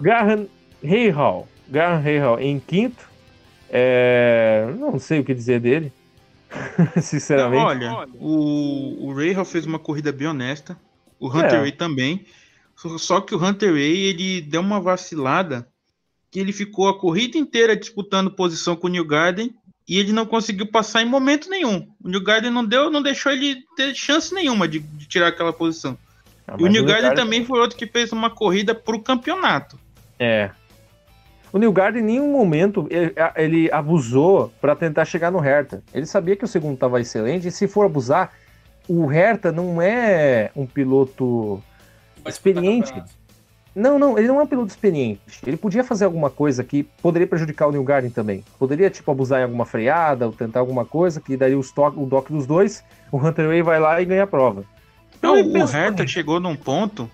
Graham Hayhall. Graham Hayhall em quinto. É... Não sei o que dizer dele. Sinceramente. Olha, o, o Rahal fez uma corrida bem honesta. O Hunter é. Ray também. Só que o Hunter Ray ele deu uma vacilada que ele ficou a corrida inteira disputando posição com o New Garden e ele não conseguiu passar em momento nenhum. O New Garden não deu, não deixou ele ter chance nenhuma de, de tirar aquela posição. Ah, e o New Garden, Garden também foi outro que fez uma corrida para o campeonato. É, o Newgard em nenhum momento ele, ele abusou para tentar chegar no Hertha. Ele sabia que o segundo estava excelente e se for abusar, o Hertha não é um piloto experiente. Não, não, ele não é um piloto experiente. Ele podia fazer alguma coisa que poderia prejudicar o Newgarden também. Poderia, tipo, abusar em alguma freada ou tentar alguma coisa que daria o, stock, o dock dos dois, o Hunter Way vai lá e ganha a prova. Então, não, o Hertha chegou num ponto,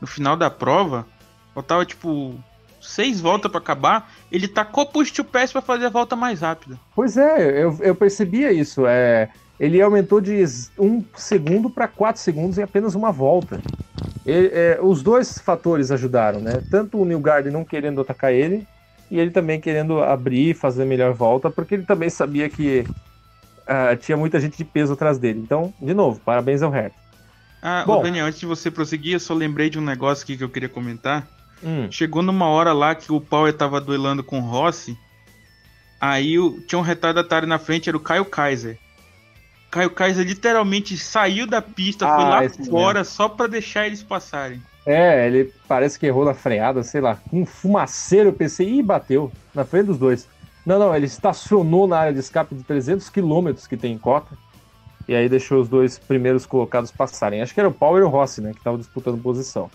no final da prova, faltava, tipo, seis voltas para acabar, ele tacou push to pass para fazer a volta mais rápida. Pois é, eu, eu percebia isso. É, ele aumentou de um segundo para quatro segundos em apenas uma volta. Ele, é, os dois fatores ajudaram, né? Tanto o Newgarden não querendo atacar ele, e ele também querendo abrir e fazer a melhor volta, porque ele também sabia que uh, tinha muita gente de peso atrás dele. Então, de novo, parabéns ao Hertha. Ah, Bom, Daniel, antes de você prosseguir, eu só lembrei de um negócio aqui que eu queria comentar. Hum. Chegou numa hora lá que o Power tava duelando com o Rossi. Aí o, tinha um retardatário na frente, era o Caio Kaiser. Caio Kaiser literalmente saiu da pista, ah, foi lá fora mesmo. só para deixar eles passarem. É, ele parece que errou na freada, sei lá. Um fumaceiro, eu pensei, ih, bateu na frente dos dois. Não, não, ele estacionou na área de escape de 300 quilômetros que tem em cota. E aí deixou os dois primeiros colocados passarem. Acho que era o Power e o Rossi, né, que estavam disputando posição.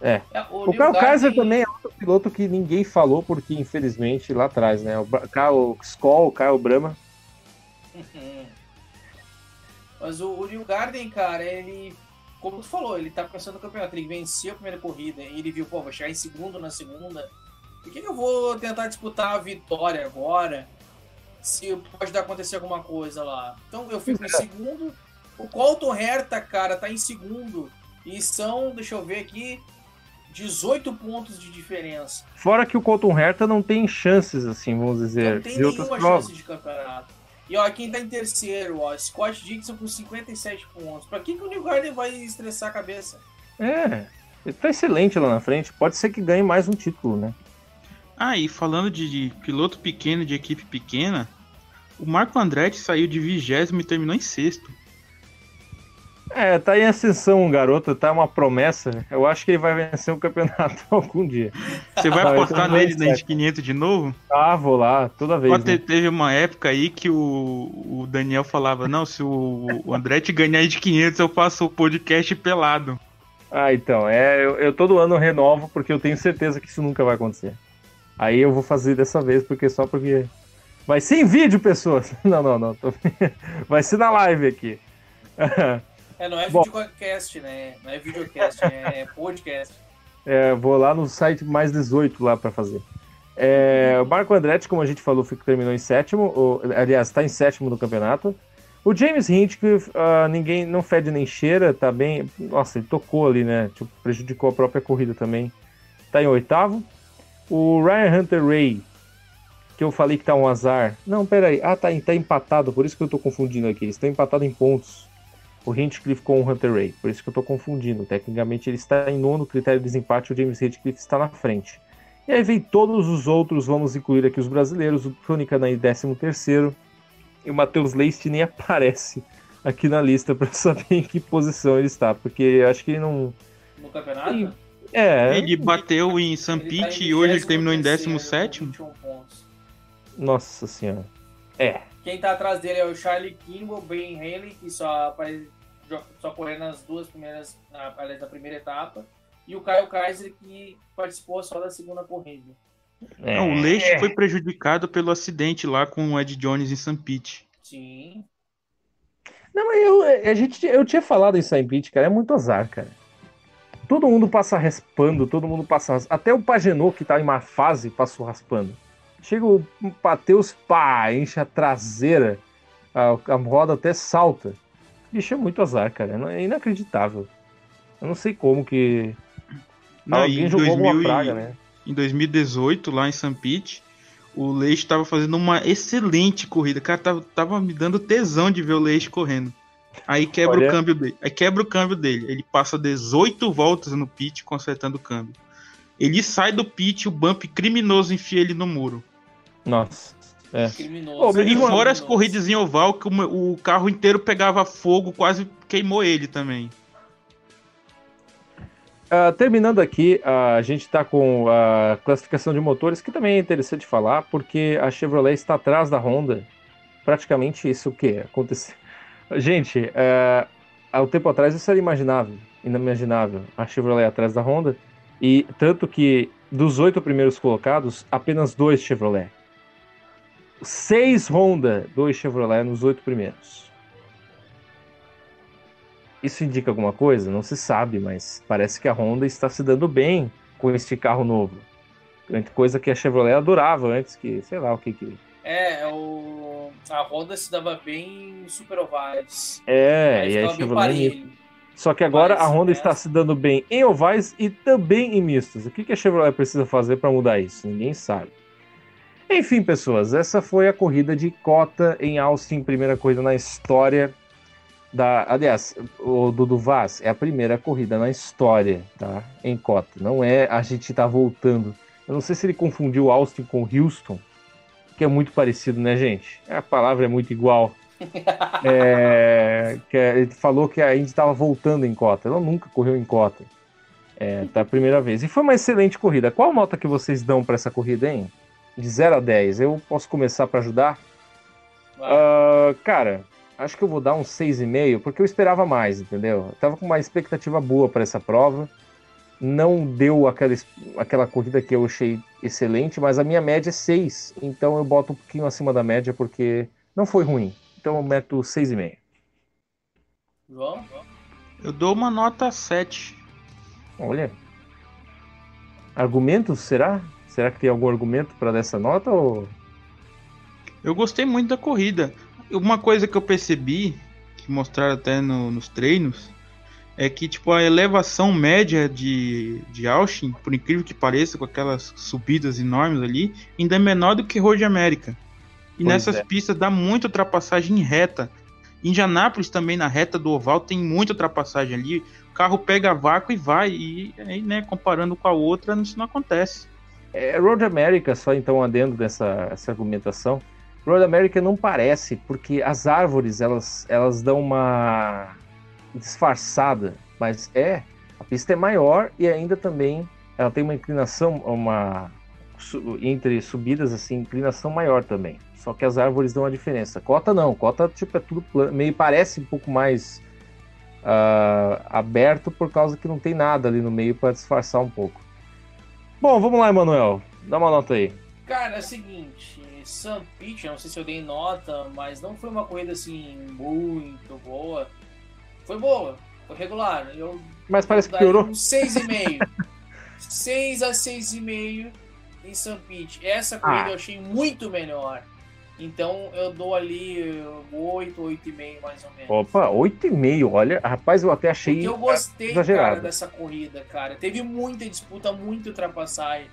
É. é. o, o Carl Kaiser também é outro piloto que ninguém falou, porque infelizmente lá atrás, né? O Carl Skoll, o Kyle Brahma. Mas o, o New Garden, cara, ele. Como tu falou, ele tá pensando no campeonato. Ele venceu a primeira corrida e ele viu, pô, vou chegar em segundo na segunda. Por que, que eu vou tentar disputar a vitória agora? Se pode acontecer alguma coisa lá. Então eu fico em é. segundo. O Colton Herta, cara, tá em segundo. E são, deixa eu ver aqui, 18 pontos de diferença. Fora que o Colton Herta não tem chances, assim, vamos dizer. Não tem nenhuma chance de campeonato. E ó, quem tá em terceiro, ó, Scott Dixon com 57 pontos. Pra que, que o New Garden vai estressar a cabeça? É, ele tá excelente lá na frente. Pode ser que ganhe mais um título, né? Ah, e falando de, de piloto pequeno, de equipe pequena, o Marco Andretti saiu de vigésimo e terminou em sexto. É, tá em ascensão, garoto, tá uma promessa. Eu acho que ele vai vencer o campeonato algum dia. Você vai apostar nele na Indy 500 de novo? Ah, vou lá, toda vez. Né? Teve uma época aí que o, o Daniel falava: Não, se o, o André te ganhar de 500, eu faço o podcast pelado. Ah, então, é, eu, eu todo ano renovo porque eu tenho certeza que isso nunca vai acontecer. Aí eu vou fazer dessa vez, porque só porque. Vai ser em vídeo, pessoas! Não, não, não. Tô... Vai ser na live aqui. É, não é Bom, videocast, né? Não é videocast, é podcast. É, vou lá no site mais 18 lá para fazer. É, o Marco Andretti, como a gente falou, terminou em sétimo, ou, aliás, está em sétimo no campeonato. O James Hinchcliffe, uh, ninguém não fede nem cheira, tá bem. Nossa, ele tocou ali, né? Tipo, prejudicou a própria corrida também. Tá em oitavo. O Ryan Hunter Ray, que eu falei que tá um azar. Não, peraí. Ah, tá, tá empatado, por isso que eu tô confundindo aqui. Eles estão empatados em pontos o Hinchcliffe com o Hunter Ray. Por isso que eu estou confundindo. Tecnicamente ele está em nono critério de desempate, o James Hinchcliffe está na frente. E aí vem todos os outros, vamos incluir aqui os brasileiros, o Tony Canai 13 terceiro e o Matheus Leist nem aparece aqui na lista para saber em que posição ele está, porque acho que ele não. No campeonato? É. Ele bateu em San Ele tá Pete em e hoje ele 23º, terminou em com 17. 21 pontos. Nossa senhora. É. Quem tá atrás dele é o Charlie Kimball, Ben Haley, que só, só correu nas duas primeiras, na, aliás, na primeira etapa, e o Kyle Kaiser, que participou só da segunda corrida. é. Não, o Leite foi prejudicado pelo acidente lá com o Ed Jones em San Pete. Sim. Não, mas eu, a gente, eu tinha falado em Saint Pete, cara, é muito azar, cara. Todo mundo passa raspando, todo mundo passa. Até o Pagenot, que tá em uma fase, passou raspando. Chega o Mateus, pá, enche a traseira, a, a roda até salta. Bicho, é muito azar, cara. não- É inacreditável. Eu não sei como que. Não, Alguém em jogou 2000 alguma e- praga, né? Em 2018, lá em San Pete, o Leite estava fazendo uma excelente corrida. Cara, tava, tava me dando tesão de ver o Leite correndo. Aí quebra Olha. o câmbio dele. Aí quebra o câmbio dele. Ele passa 18 voltas no pit consertando o câmbio. Ele sai do pit, o bump criminoso enfia ele no muro. Nossa. É. Criminoso. E fora as corridas em oval, que o, o carro inteiro pegava fogo, quase queimou ele também. Ah, terminando aqui, ah, a gente está com a classificação de motores, que também é interessante falar, porque a Chevrolet está atrás da Honda. Praticamente isso o que aconteceu. Gente, ah, há um tempo atrás isso era imaginável, inimaginável, a Chevrolet atrás da Honda, e tanto que dos oito primeiros colocados, apenas dois Chevrolet. Seis Honda, dois Chevrolet nos oito primeiros. Isso indica alguma coisa? Não se sabe, mas parece que a Honda está se dando bem com este carro novo. Coisa que a Chevrolet adorava antes, que sei lá o que que. É, o... a Honda se dava bem em super ovais. É, e a Chevrolet. parelho. Só que agora a Mas, Honda é. está se dando bem em ovais e também em mistos. O que que a Chevrolet precisa fazer para mudar isso? Ninguém sabe. Enfim, pessoas, essa foi a corrida de cota em Austin, primeira corrida na história da. Aliás, o Dudu Vaz é a primeira corrida na história, tá? Em cota. Não é a gente tá voltando. Eu não sei se ele confundiu Austin com Houston, que é muito parecido, né, gente? A palavra é muito igual. É, que é- ele falou que a Indy estava voltando em cota. Ela nunca correu em cota. É, tá a primeira vez. E foi uma excelente corrida. Qual nota que vocês dão para essa corrida, hein? De 0 a 10. Eu posso começar para ajudar? Ah, cara, acho que eu vou dar um 6,5, porque eu esperava mais, entendeu? Eu tava com uma expectativa boa para essa prova. Não deu aquela, aquela corrida que eu achei excelente, mas a minha média é 6. Então eu boto um pouquinho acima da média, porque não foi ruim. Então eu meto 6,5. João? Eu dou uma nota 7. Olha. Argumentos, será? Será que tem algum argumento para dessa nota? Ou... Eu gostei muito da corrida. Uma coisa que eu percebi, que mostraram até no- nos treinos, é que tipo a elevação média de, de Austin, por incrível que pareça, com aquelas subidas enormes ali, ainda é menor do que Road América. E Pois nessas é. pistas dá muita ultrapassagem em reta. Indianápolis também na reta do oval tem muita ultrapassagem ali. O carro pega vácuo e vai. E aí, né, comparando com a outra, isso não acontece. É, Road America, só então adendo dessa essa argumentação. Road America não parece, porque as árvores elas, elas dão uma disfarçada, mas é, a pista é maior e ainda também ela tem uma inclinação, uma entre subidas assim, inclinação maior também. Só que as árvores dão a diferença. Cota não, cota tipo é tudo plano, meio parece um pouco mais ah, aberto por causa que não tem nada ali no meio para disfarçar um pouco. Bom, vamos lá, Emanuel. Dá uma nota aí. Cara, é o seguinte, Pete, eu não sei se eu dei nota, mas não foi uma corrida assim muito boa. Foi boa, foi regular. Eu Mas parece que daria piorou. Um 6,5. 6 a 6,5 em Sam Pete. Essa corrida Ah. eu achei muito melhor. Então eu dou ali 8, 8,5 mais ou menos. Opa, 8,5. Olha, rapaz, eu até achei Porque eu gostei, exagerado. cara, dessa corrida, cara. Teve muita disputa, muita ultrapassagem.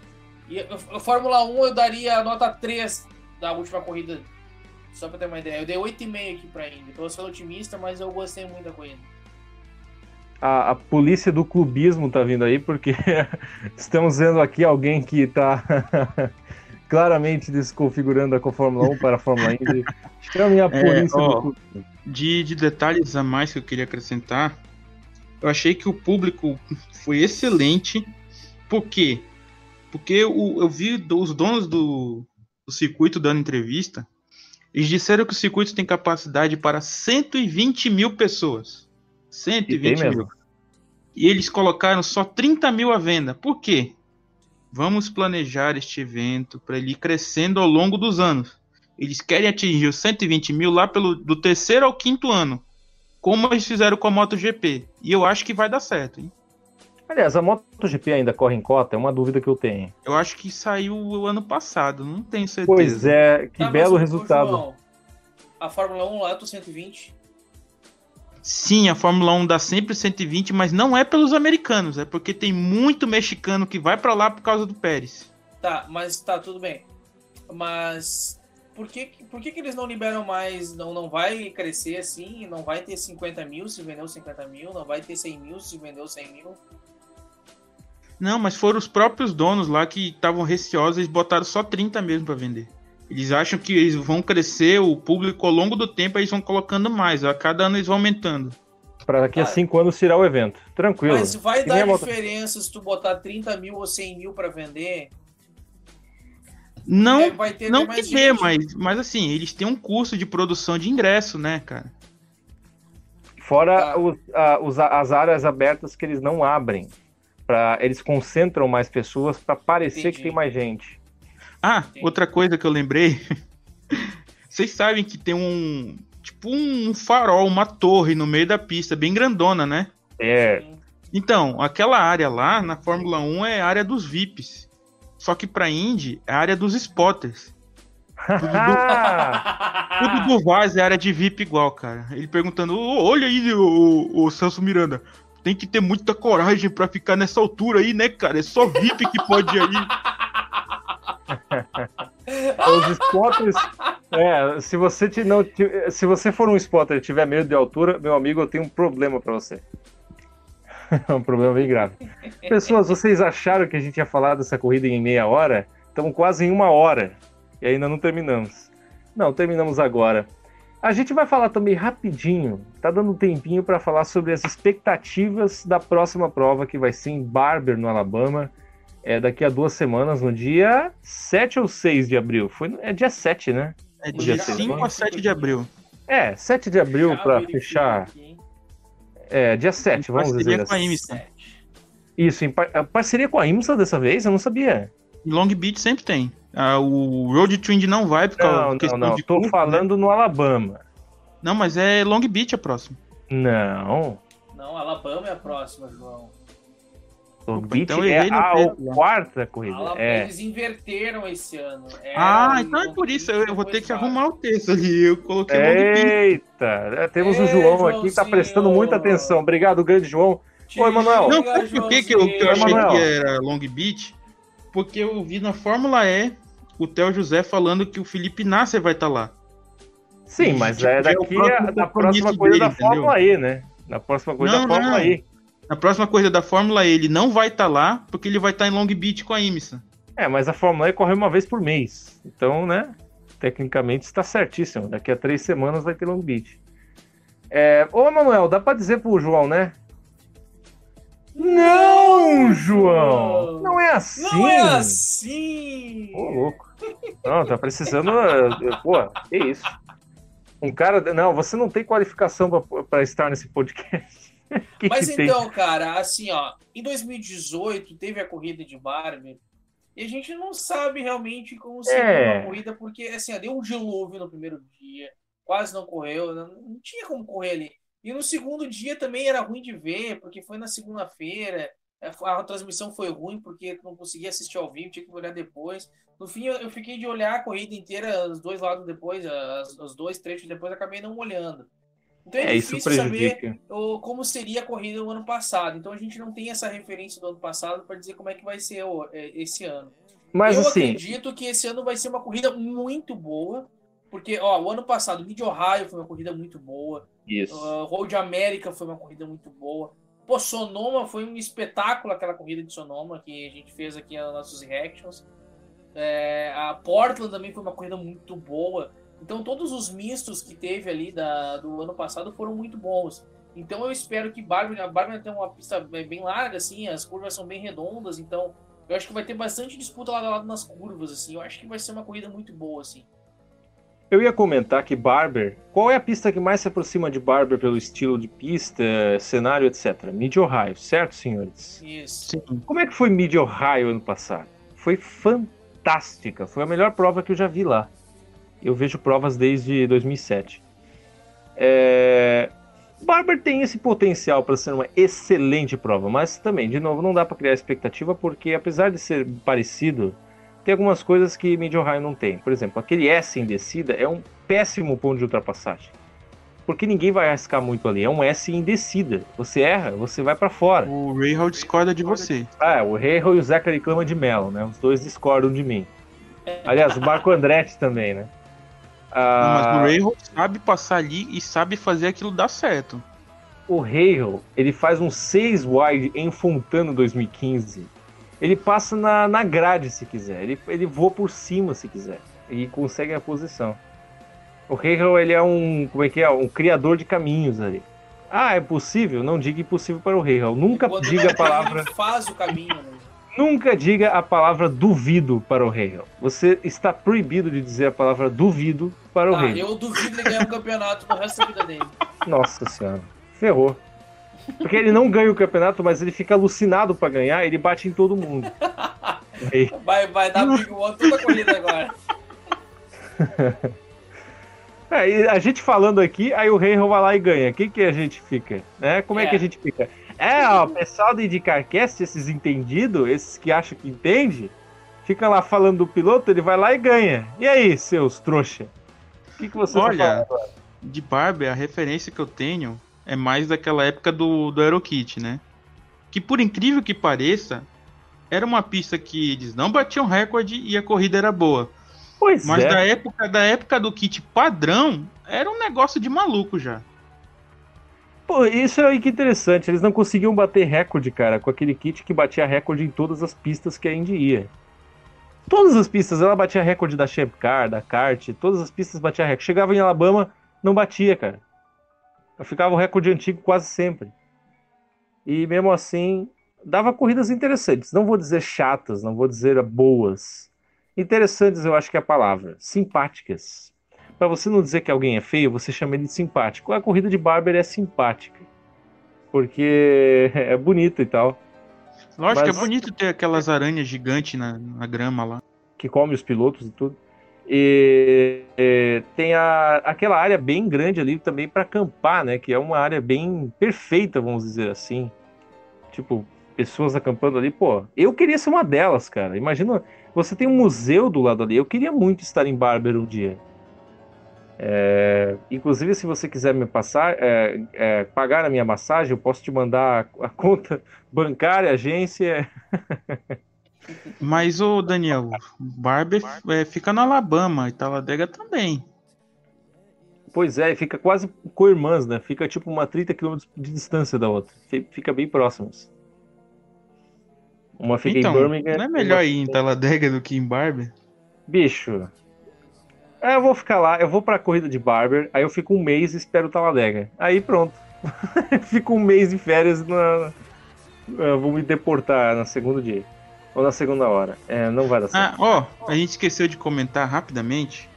E a Fórmula 1 eu daria a nota 3 da última corrida. Só pra ter uma ideia. Eu dei 8,5 aqui pra Indy. Tô sendo otimista, mas eu gostei muito da corrida. a, a polícia do clubismo tá vindo aí, porque estamos vendo aqui alguém que tá claramente desconfigurando a Fórmula 1 para a Fórmula Indy. Chame a polícia ó, do clubismo. de, de detalhes a mais que eu queria acrescentar, eu achei que o público foi excelente. Por quê? Porque o, eu vi os donos do, do circuito dando entrevista. Eles disseram que o circuito tem capacidade para 120 mil pessoas. 120 e mil. E eles colocaram só 30 mil à venda. Por quê? Vamos planejar este evento para ele ir crescendo ao longo dos anos. Eles querem atingir os 120 mil lá pelo, do terceiro ao quinto ano. Como eles fizeram com a MotoGP. E eu acho que vai dar certo, hein? Aliás, a MotoGP ainda corre em cota? É uma dúvida que eu tenho. Eu acho que saiu o ano passado, não tenho certeza. Pois é, que tá, belo resultado. João, a Fórmula 1 lá é 120. Sim, a Fórmula 1 dá sempre 120, mas não é pelos americanos, é porque tem muito mexicano que vai para lá por causa do Pérez. Tá, mas tá, tudo bem. Mas por que, por que, que eles não liberam mais? Não, não vai crescer assim? Não vai ter 50 mil se vendeu 50 mil? Não vai ter 100 mil se vendeu 100 mil? Não, mas foram os próprios donos lá que estavam receosos, eles botaram só 30 mesmo para vender. Eles acham que eles vão crescer, o público ao longo do tempo eles vão colocando mais, a cada ano eles vão aumentando. Para daqui a 5 anos tirar o evento. Tranquilo. Mas vai dar diferença se tu botar 30 mil ou 100 mil para vender? Não, é, não que dê, mas, mas assim, eles têm um curso de produção de ingresso, né, cara? Fora tá. os, a, os, as áreas abertas que eles não abrem para eles concentram mais pessoas para parecer Entendi. que tem mais gente. Ah, outra coisa que eu lembrei. Vocês sabem que tem um tipo um farol, uma torre no meio da pista, bem grandona, né? É. Então, aquela área lá na Fórmula 1 é a área dos VIPs. Só que pra Indy é a área dos spotters. Tudo do, tudo do Vaz é área de VIP igual, cara. Ele perguntando: olha aí, o, o Celso Miranda, tem que ter muita coragem para ficar nessa altura aí, né, cara? É só VIP que pode ir aí. Os spotters. É, se você te, não, se você for um spotter e tiver medo de altura, meu amigo, eu tenho um problema para você. É um problema bem grave. Pessoas, vocês acharam que a gente ia falar dessa corrida em meia hora? Estamos quase em uma hora e ainda não terminamos. Não, terminamos agora. A gente vai falar também rapidinho, tá dando um tempinho para falar sobre as expectativas da próxima prova que vai ser em Barber, no Alabama, é daqui a duas semanas, no dia 7 ou 6 de abril. Foi, é dia 7, né? É dia, dia 5 a 7 de abril. É, 7 de abril para fechar. É, dia 7, vamos dizer com a IMSA. Isso, em par... parceria com a IMSA dessa vez? Eu não sabia. Em Long Beach sempre tem. Ah, o Road Trend não vai por causa não, não, não. de Tô né? falando né? no Alabama. Não, mas é Long Beach a próxima. Não. Não, Alabama é a próxima, João. Beach então é a Pedro, quarta corrida. É. Eles inverteram esse ano. Era ah, então é por isso. Eu, eu vou ter que arrumar o texto ali. Eu coloquei Eita, é, temos Ei, o João aqui que tá prestando muita atenção. Obrigado, grande João. Oi, Emanuel. Não, sabe por que, que eu, que eu achei que era Long Beach? porque eu vi na Fórmula E o Theo José falando que o Felipe Nasser vai estar tá lá. Sim, mas tipo, é daqui é na próxima coisa dele, da Fórmula entendeu? E, né? Na próxima coisa não, da Fórmula não. E. Na próxima coisa da Fórmula E, ele não vai estar tá lá, porque ele vai estar tá em Long Beach com a IMSA. É, mas a Fórmula E corre uma vez por mês. Então, né? Tecnicamente está certíssimo. Daqui a três semanas vai ter Long Beach. É... Ô, Manuel, dá para dizer pro João, né? Não, João! Não é assim! Não é assim! Ô, louco. Não, tá precisando. Pô, que isso? Um cara. Não, você não tem qualificação para estar nesse podcast. que Mas que então, tem? cara, assim, ó, em 2018 teve a corrida de Barbie e a gente não sabe realmente como seria é. uma corrida, porque assim, ó, deu um dilúvio no primeiro dia, quase não correu, não, não tinha como correr ali. E no segundo dia também era ruim de ver, porque foi na segunda-feira. É, a transmissão foi ruim porque não conseguia assistir ao vivo, tinha que olhar depois. No fim, eu fiquei de olhar a corrida inteira, os dois lados depois, os dois trechos depois, acabei não olhando. Então é, é difícil saber como seria a corrida no ano passado. Então a gente não tem essa referência do ano passado para dizer como é que vai ser é, esse ano. Mas eu assim... acredito que esse ano vai ser uma corrida muito boa, porque ó, o ano passado, Mid Ohio foi uma corrida muito boa. Isso. Uh, Road América foi uma corrida muito boa. Pô, Sonoma foi um espetáculo aquela corrida de Sonoma que a gente fez aqui nos nossos reactions. É, a Portland também foi uma corrida muito boa. Então todos os mistos que teve ali da, do ano passado foram muito bons. Então eu espero que Barbie, a Barbie tem uma pista bem larga, assim, as curvas são bem redondas, então eu acho que vai ter bastante disputa lado a lado nas curvas, assim. Eu acho que vai ser uma corrida muito boa, assim. Eu ia comentar que Barber, qual é a pista que mais se aproxima de Barber pelo estilo de pista, cenário, etc? Mid Ohio, certo, senhores? Isso. Sim. Como é que foi Mid Ohio ano passado? Foi fantástica, foi a melhor prova que eu já vi lá. Eu vejo provas desde 2007. É... Barber tem esse potencial para ser uma excelente prova, mas também, de novo, não dá para criar expectativa porque apesar de ser parecido, tem algumas coisas que Mid Ohio não tem. Por exemplo, aquele S em descida é um péssimo ponto de ultrapassagem. Porque ninguém vai arriscar muito ali. É um S em descida. Você erra, você vai para fora. O Rahal discorda de você. Ah, o Rahal e o Zeca reclamam de Melo, né? Os dois discordam de mim. Aliás, o Marco Andretti também, né? Ah, não, mas o Rahal sabe passar ali e sabe fazer aquilo dar certo. O Rahal, ele faz um 6 wide em Fontana 2015 ele passa na, na grade se quiser. Ele, ele voa por cima se quiser. E consegue a posição. O Hegel, ele é um. Como é que é? Um criador de caminhos ali. Ah, é possível? Não diga impossível para o Hegel. Nunca diga a palavra. faz o caminho. Né? Nunca diga a palavra duvido para o Hegel. Você está proibido de dizer a palavra duvido para o ah, Hegel. Eu duvido ele ganhar o campeonato pro resto da vida dele. Nossa senhora. Ferrou. Porque ele não ganha o campeonato, mas ele fica alucinado para ganhar, ele bate em todo mundo. Vai, vai dar Big One toda a corrida agora. É, a gente falando aqui, aí o Rei vai lá e ganha. Quem que a gente fica? Né? Como é. é que a gente fica? É, ó, o pessoal do IndyCarCast, esses entendidos, esses que acham que entende, fica lá falando do piloto, ele vai lá e ganha. E aí, seus trouxa? O que, que você tá Olha, de Barber, a referência que eu tenho é mais daquela época do, do Aerokit, né? Que por incrível que pareça, era uma pista que eles não batiam recorde e a corrida era boa. Pois Mas é. da época da época do kit padrão, era um negócio de maluco já. Pô, isso é que interessante. Eles não conseguiam bater recorde, cara, com aquele kit que batia recorde em todas as pistas que a Indy ia. Todas as pistas, ela batia recorde da Champ Car, da Kart, todas as pistas batia recorde. Chegava em Alabama, não batia, cara. Ficava o recorde antigo quase sempre. E mesmo assim, dava corridas interessantes. Não vou dizer chatas, não vou dizer boas. Interessantes, eu acho que é a palavra. Simpáticas. Para você não dizer que alguém é feio, você chama ele de simpático. A corrida de Barber é simpática. Porque é bonita e tal. Lógico, Mas... é bonito ter aquelas aranhas gigantes na, na grama lá. Que come os pilotos e tudo. E, e, tem a, aquela área bem grande ali também para acampar, né? Que é uma área bem perfeita, vamos dizer assim. Tipo, pessoas acampando ali. Pô, eu queria ser uma delas, cara. Imagina, você tem um museu do lado ali. Eu queria muito estar em Barber um dia. É, inclusive, se você quiser me passar, é, é, pagar a minha massagem, eu posso te mandar a, a conta bancária, agência. Mas o Daniel, Barber é, fica no Alabama e Taladega também. Pois é, fica quase co-irmãs, né? Fica tipo uma 30 km de distância da outra. Fica bem próximas. Uma fica então, em Birmingham. Não é melhor ir em Taladega do que em Barber? Bicho. É, eu vou ficar lá, eu vou pra corrida de Barber, aí eu fico um mês e espero Taladega. Aí pronto. fico um mês de férias na. Eu vou me deportar no segundo dia. Ou na segunda hora. É, não vai dar certo. Ah, ó, a gente esqueceu de comentar rapidamente.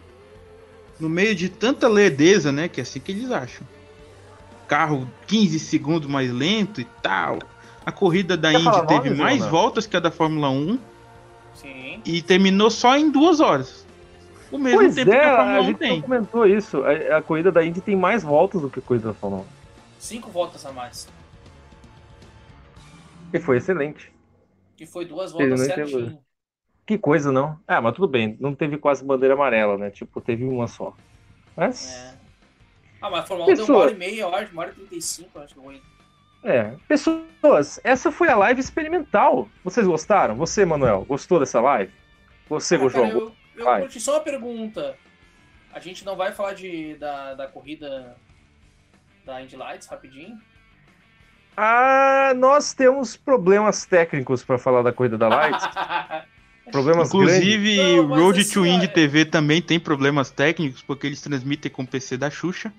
No meio de tanta lerdeza, né? Que é assim que eles acham. Carro 15 segundos mais lento e tal. A corrida da Indy teve mais voltas que a da Fórmula 1. Sim. E terminou só em duas horas. O mesmo pois tempo é, que a Fórmula a 1 tem. comentou isso. A, a, corrida da Indy tem mais voltas do que a corrida da Fórmula 1. Cinco voltas a mais. E foi excelente. Que foi duas voltas certinho. Que coisa, não? Ah, mas tudo bem. Não teve quase bandeira amarela, né? Tipo, teve uma só. Mas... É. Ah, mas a Fórmula 1 deu uma hora e meia. Uma hora e trinta e cinco, acho que foi. É. Pessoas, essa foi a live experimental. Vocês gostaram? Você, Manuel, gostou dessa live? Você, ah, João? Eu, eu curti só uma pergunta. A gente não vai falar de, da, da corrida da Indy Lights rapidinho? Ah, nós temos problemas técnicos para falar da corrida da Light. Problemas Inclusive, Não, mas Road assim, to Indie é- TV também tem problemas técnicos, porque eles transmitem com o PC da Xuxa.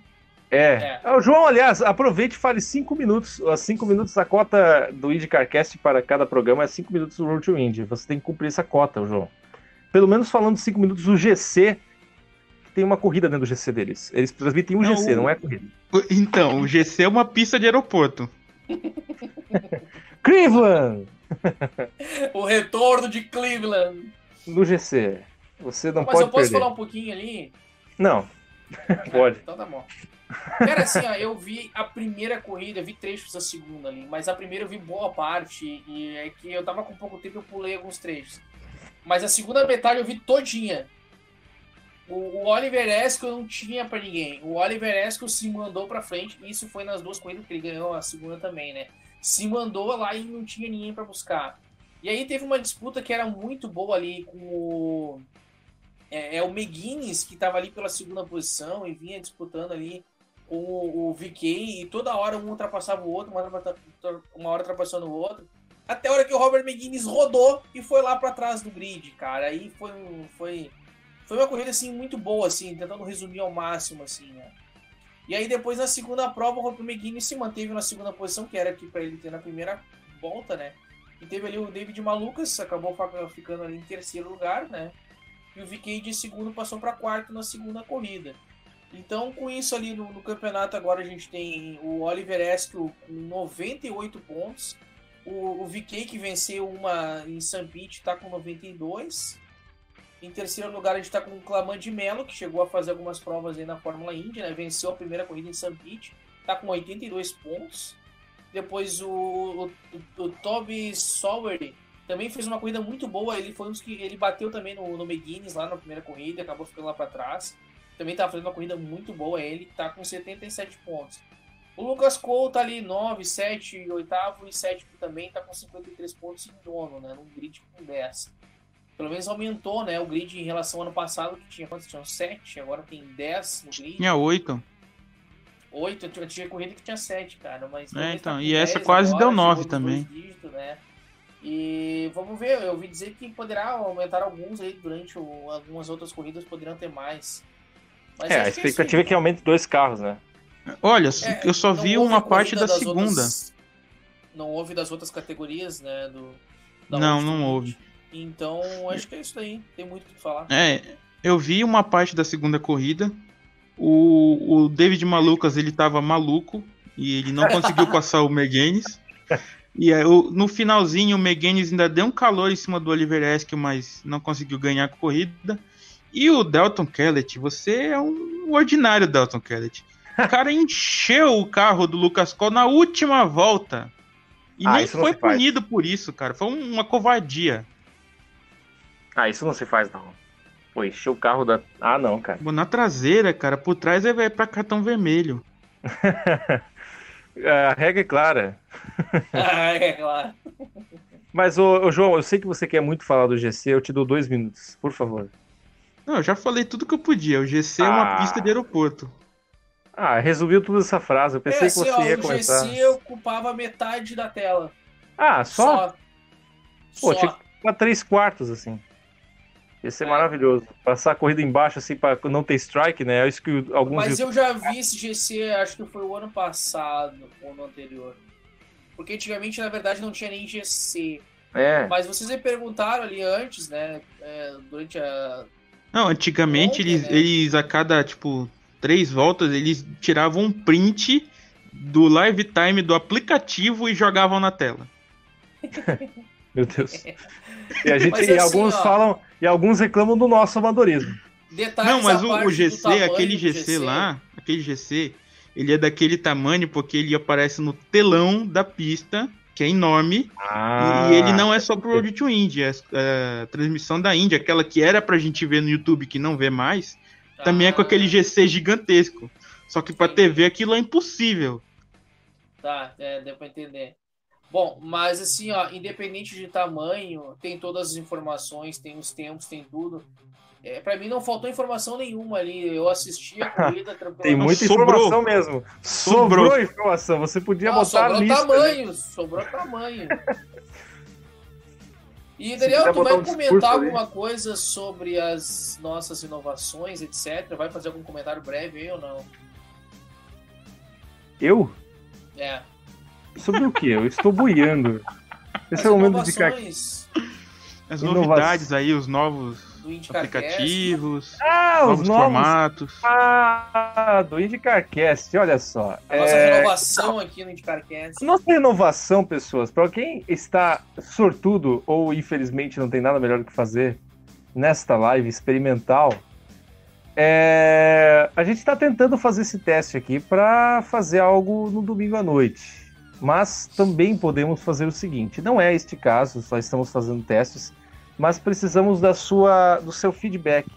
É. Ah, o João, aliás, aproveite e fale cinco minutos. Os cinco minutos, a cota do IndyCarcast para cada programa é cinco minutos do Road to Indy. Você tem que cumprir essa cota, João. Pelo menos falando cinco minutos do GC, tem uma corrida dentro do GC deles. Eles transmitem um Não, GC, o- não é corrida. Então, o GC é uma pista de aeroporto. Cleveland! O retorno de Cleveland. No GC. Você não Mas pode eu posso perder. falar um pouquinho ali? Não. Pode. Então tá bom. Cara, assim, ó, eu vi a primeira corrida, vi trechos da segunda ali, mas a primeira eu vi boa parte, e é que eu tava com pouco tempo eu pulei alguns trechos. Mas a segunda metade eu vi todinha. O, o Oliver Eskel não tinha pra ninguém. O Oliver Eskel se mandou pra frente, isso foi nas duas corridas que ele ganhou, a segunda também, né? Se mandou lá e não tinha ninguém pra buscar. E aí teve uma disputa que era muito boa ali com o. É, é o McGuinness que tava ali pela segunda posição e vinha disputando ali com o, o VK e toda hora um ultrapassava o outro, uma hora, uma hora ultrapassando o outro. Até a hora que o Robert McGuinness rodou e foi lá para trás do grid, cara. Aí foi, foi, foi uma corrida assim muito boa, assim, tentando resumir ao máximo, assim, né? E aí depois na segunda prova o Robert McGuinness se manteve na segunda posição, que era aqui para ele ter na primeira volta, né? E teve ali o David Malucas, acabou ficando ali em terceiro lugar, né? E o VK de segundo passou para quarto na segunda corrida. Então, com isso ali no, no campeonato, agora a gente tem o Oliver Eskel com 98 pontos. O, o VK, que venceu uma em. Pete, está com 92. Em terceiro lugar, a gente está com o Claman de Mello, que chegou a fazer algumas provas aí na Fórmula Indy, né? Venceu a primeira corrida em. Pete, está com 82 pontos. Depois o, o, o, o Toby Sowery também fez uma corrida muito boa. Ele foi um dos que ele bateu também no, no McGuinness lá na primeira corrida, acabou ficando lá para trás. Também tá fazendo uma corrida muito boa. Ele tá com 77 pontos. O Lucas Cole tá ali 9, 7, 8 e 7 também tá com 53 pontos em nono, né? Num grid com 10. Pelo menos aumentou, né? O grid em relação ao ano passado, que tinha quantos? Tinham 7, agora tem 10 no grid. Tinha oito. 8, eu tinha, tinha corrida que tinha 7, cara. Mas É, talvez então, com e essa 10 quase agora, deu nove chegou nos também. dois dígitos, né? E vamos ver, eu ouvi dizer que poderá aumentar alguns aí durante o, algumas outras corridas, poderão ter mais. Mas É, a que expectativa é isso que aumente dois carros, né? Olha, aí. É, eu só vi uma parte da segunda. outras- não houve das outras categorias, né? Do, Não, não houve. Então, acho que é isso daí. Tem muito o que falar. É, eu vi uma parte da segunda corrida. O, o David Malucas, ele tava maluco e ele não conseguiu passar o McGuinness. E aí, no finalzinho, o McGuinness ainda deu um calor em cima do Oliver Eskel, mas não conseguiu ganhar a corrida. E o Delton Kellett, você é um ordinário Delton Kellett. O cara encheu o carro do Lucas Cole na última volta. E Ah, nem foi se faz. punido por isso, cara. Foi um- uma covardia. Ah, isso não se faz, não. Pô, encheu o carro da. Ah, não, cara. Na traseira, cara, por trás é vai pra cartão vermelho. A regra é clara. Ah, é claro. Mas, ô, ô, João, eu sei que você quer muito falar do GC, eu te dou dois minutos, por favor. Não, eu já falei tudo que eu podia. O GC é uma Ah. pista de aeroporto. Ah, resumiu tudo essa frase. Eu pensei é, que assim, você ó, ia o começar. GC ocupava metade da tela. Ah, só? Pô, Só. tinha que ficar três quartos, assim. Ia ser É. maravilhoso. Passar a corrida embaixo, assim, pra não ter strike, né? É isso que alguns. Mas eu já vi esse GC, acho que foi o ano passado ou no anterior. Porque antigamente, na verdade, não tinha nem GC. É. Mas vocês me perguntaram ali antes, né? é, durante a. Não, antigamente Ontem, eles, né? eles, a cada, tipo, três voltas, eles tiravam um print do live time do aplicativo e jogavam na tela. Meu Deus. E, a gente, Mas e assim, alguns ó. falam. E alguns reclamam do nosso amadorismo. Detalhes Não, mas o, o GC, aquele do GC lá, aquele GC, ele é daquele tamanho porque ele aparece no telão da pista, que é enorme, Ah, E ele não é só pro Road to Indy, é é a transmissão da Indy, aquela que era pra gente ver no YouTube que não vê mais, também é com aquele GC gigantesco. Só que pra. TV aquilo é impossível. Tá, é, deu pra entender. Bom, mas assim, ó, independente de tamanho, tem todas as informações, tem os tempos, tem tudo. É, para mim não faltou informação nenhuma ali. Eu assisti a corrida tranquilamente. Tem muita Sobrou. informação mesmo. Sobrou. Sobrou. informação. Você podia Não, botar a sobrou lista. né? tamanho, sobrou tamanho. E Daniel, tu vai um comentar alguma ali. coisa sobre as nossas inovações, etc? Vai fazer algum comentário breve aí ou não? Eu? É. Sobre o que? Eu estou boiando. Esse as é o momento de ficar. As novidades aí, os novos aplicativos, ah, novos, os novos formatos. Ah, do IndicarCast, olha só. A nossa é... renovação aqui no IndicarCast. Nossa renovação, pessoas, para quem está sortudo ou infelizmente não tem nada melhor do que fazer nesta live experimental, é... a gente está tentando fazer esse teste aqui para fazer algo no domingo à noite. Mas também podemos fazer o seguinte: não é este caso, só estamos fazendo testes mas precisamos da sua, do seu feedback.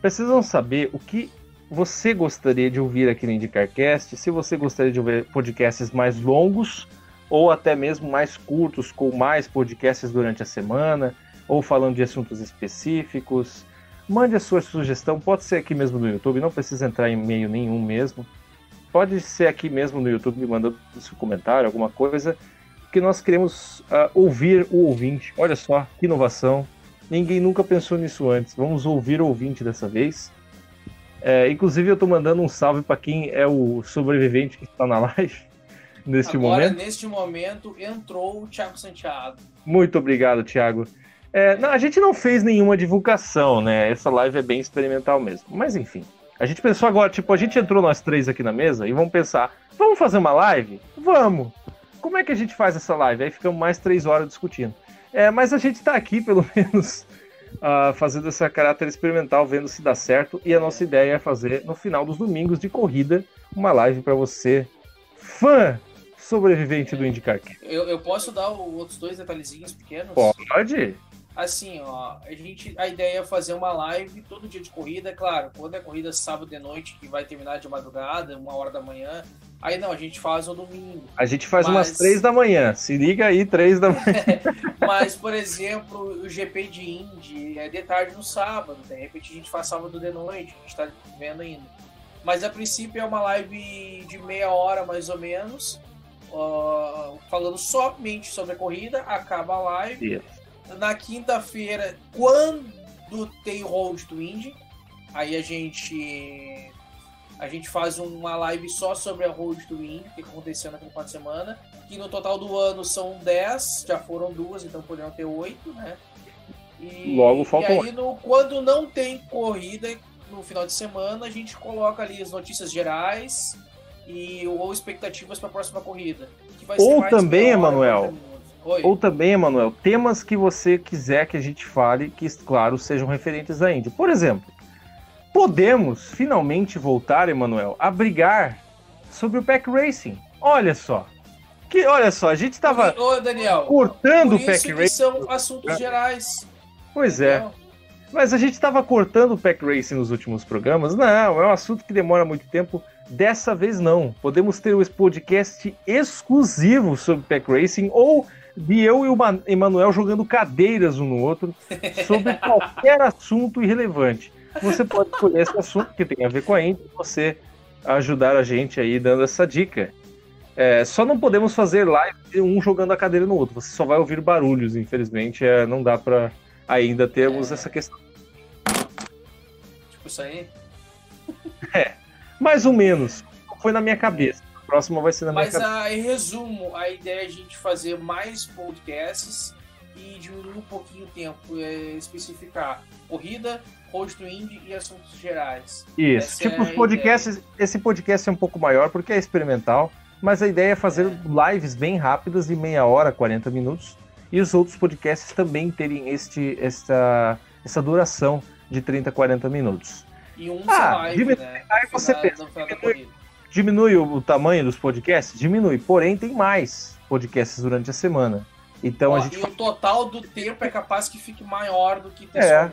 Precisam saber o que você gostaria de ouvir aqui no IndicarCast, se você gostaria de ouvir podcasts mais longos ou até mesmo mais curtos, com mais podcasts durante a semana, ou falando de assuntos específicos. Mande a sua sugestão, pode ser aqui mesmo no YouTube, não precisa entrar em e-mail nenhum mesmo. Pode ser aqui mesmo no YouTube, mandando seu comentário, alguma coisa que nós queremos uh, ouvir o ouvinte. Olha só, que inovação. Ninguém nunca pensou nisso antes. Vamos ouvir o ouvinte dessa vez. É, inclusive, eu estou mandando um salve para quem é o sobrevivente que está na live neste Agora, momento. neste momento, entrou o Thiago Santiago. Muito obrigado, Thiago. É, não, a gente não fez nenhuma divulgação, né? Essa live é bem experimental mesmo. Mas enfim. A gente pensou agora, tipo, a gente entrou nós três aqui na mesa e vamos pensar, vamos fazer uma live? Vamos! Como é que a gente faz essa live? Aí ficamos mais três horas discutindo. É, mas a gente está aqui, pelo menos, uh, fazendo esse caráter experimental, vendo se dá certo. E a nossa ideia é fazer, no final dos domingos de corrida, uma live para você, fã sobrevivente do IndyCar. Eu, eu posso dar outros dois detalhezinhos pequenos? Pode. Assim, ó, a gente a ideia é fazer uma live todo dia de corrida, é claro, quando é corrida sábado de noite, que vai terminar de madrugada, uma hora da manhã, aí não, a gente faz no domingo. A gente faz mas... umas três da manhã, se liga aí, três da manhã. mas, por exemplo, o GP de Indy é de tarde no sábado, de repente a gente faz sábado de noite, a gente tá vendo ainda. Mas a princípio é uma live de meia hora mais ou menos, uh, falando somente sobre a corrida, acaba a live. Isso na quinta-feira, quando tem Road to Indy, aí a gente a gente faz uma live só sobre a Road to Indy, que aconteceu naquele final de semana, que no total do ano são 10, já foram duas, então poderiam ter 8, né? E, Logo falta E aí, no, quando não tem corrida no final de semana, a gente coloca ali as notícias gerais e ou expectativas para a próxima corrida. ou também, Emanuel, Oi. Ou também, Emanuel, temas que você quiser que a gente fale, que, claro, sejam referentes à Índia. Por exemplo, podemos finalmente voltar, Emanuel, a brigar sobre o Pack Racing. Olha só. Que, olha só, a gente estava cortando o Pack Racing. são assuntos gerais. Pois é. Mas a gente estava cortando o Pack Racing nos últimos programas. Não, é um assunto que demora muito tempo. Dessa vez não. Podemos ter um podcast exclusivo sobre Pack Racing ou de eu e o Emanuel jogando cadeiras um no outro sobre qualquer assunto irrelevante. Você pode escolher esse assunto que tem a ver com a Indy e você ajudar a gente aí dando essa dica. É, só não podemos fazer live um jogando a cadeira no outro. Você só vai ouvir barulhos, infelizmente. É, não dá para ainda termos é... essa questão. Tipo isso aí? É, mais ou menos. Foi na minha cabeça próxima vai ser na Mas, a, ah, em resumo, a ideia é a gente fazer mais podcasts e diminuir um pouquinho o tempo, é, especificar corrida, road to Indy e assuntos gerais. Isso, Essa tipo é os podcasts, ideia. esse podcast é um pouco maior porque é experimental, mas a ideia é fazer é. lives bem rápidas de meia hora, 40 minutos, e os outros podcasts também terem este, esta, essa duração de 30, 40 minutos. E um ah, live, né? Aí você pensa, diminui, Diminui o, tamanho dos podcasts? Diminui. Porém, tem mais podcasts durante a semana. Então Ó, a gente. E o total do tempo é capaz que fique maior do que ter é.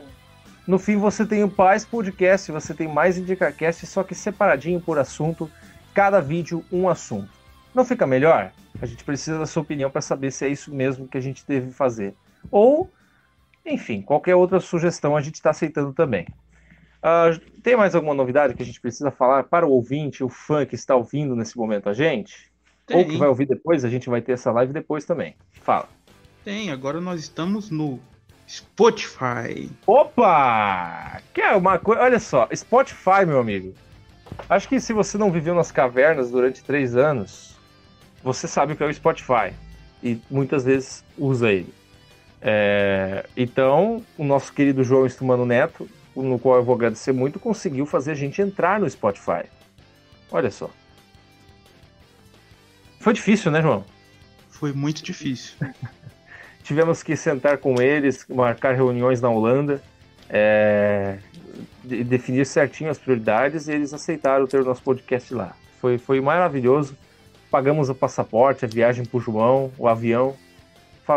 No fim, você tem o Paz Podcast, você tem mais IndicaCast, só que separadinho por assunto, cada vídeo um assunto. Não fica melhor? A gente precisa da sua opinião para saber se é isso mesmo que a gente deve fazer. Ou, enfim, qualquer outra sugestão a gente está aceitando também. Uh, tem mais alguma novidade que a gente precisa falar para o ouvinte, o fã que está ouvindo nesse momento a gente? Tem. Ou que vai ouvir depois, a gente vai ter essa live depois também. Fala. Tem, agora nós estamos no Spotify. Opa! Que é uma coisa. Olha só, Spotify, meu amigo. Acho que se você não viveu nas cavernas durante três anos, você sabe o que é o Spotify. E muitas vezes usa ele. É... Então, o nosso querido João Estumano Neto, no qual eu vou agradecer muito, conseguiu fazer a gente entrar no Spotify. Olha só. Foi difícil, né, João? Foi muito difícil. Tivemos que sentar com eles, marcar reuniões na Holanda, é, definir certinho as prioridades e eles aceitaram ter o nosso podcast lá. Foi, foi maravilhoso. Pagamos o passaporte, a viagem para o João, o avião.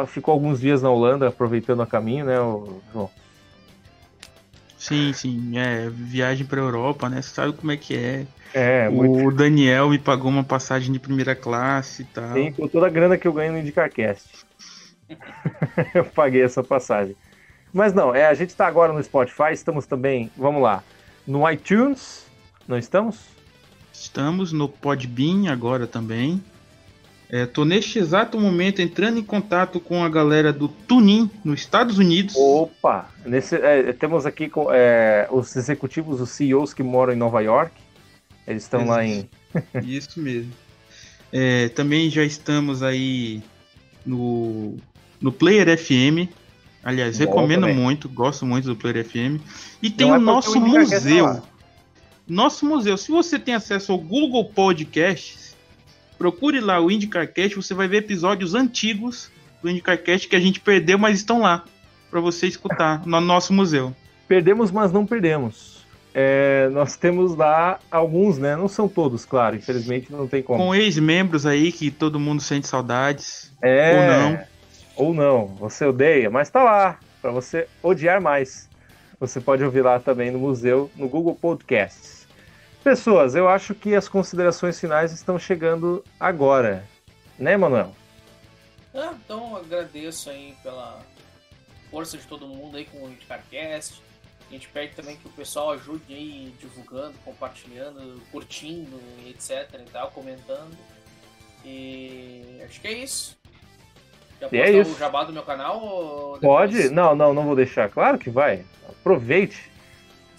Ficou alguns dias na Holanda aproveitando a caminho, né, João? Sim, sim. É, viagem para Europa, né? Você sabe como é que é. É, o muito... Daniel me pagou uma passagem de primeira classe e tal. Sim, com toda a grana que eu ganho no IndicarCast. eu paguei essa passagem. Mas não, é, a gente está agora no Spotify, estamos também, vamos lá, no iTunes, não estamos? Estamos no Podbean agora também. Estou é, neste exato momento entrando em contato com a galera do Tunin, nos Estados Unidos. Opa! Nesse, é, temos aqui com, é, os executivos, os CEOs que moram em Nova York. Eles estão lá em. Isso mesmo. É, também já estamos aí no, no Player FM. Aliás, Bom, recomendo também. muito, gosto muito do Player FM. E tem Não o é nosso museu. Nosso museu. Se você tem acesso ao Google Podcasts, procure lá o IndyCarCast, você vai ver episódios antigos do IndyCarCast que a gente perdeu, mas estão lá para você escutar no nosso museu. Perdemos, mas não perdemos é, nós temos lá alguns, né? Não são todos, claro, infelizmente não tem como. Com ex-membros aí que todo mundo sente saudades. É, ou não. Ou não, você odeia, mas tá lá, para você odiar mais. Você pode ouvir lá também no museu, no Google Podcasts. Pessoas, eu acho que as considerações finais estão chegando agora, né, Manuel? Ah, então agradeço aí pela força de todo mundo aí com o Carcast a gente pede também que o pessoal ajude aí divulgando, compartilhando, curtindo, etc e tal, comentando. E acho que é isso. Já e é isso. o jabá do meu canal? Pode? Não, não, não vou deixar. Claro que vai. Aproveite.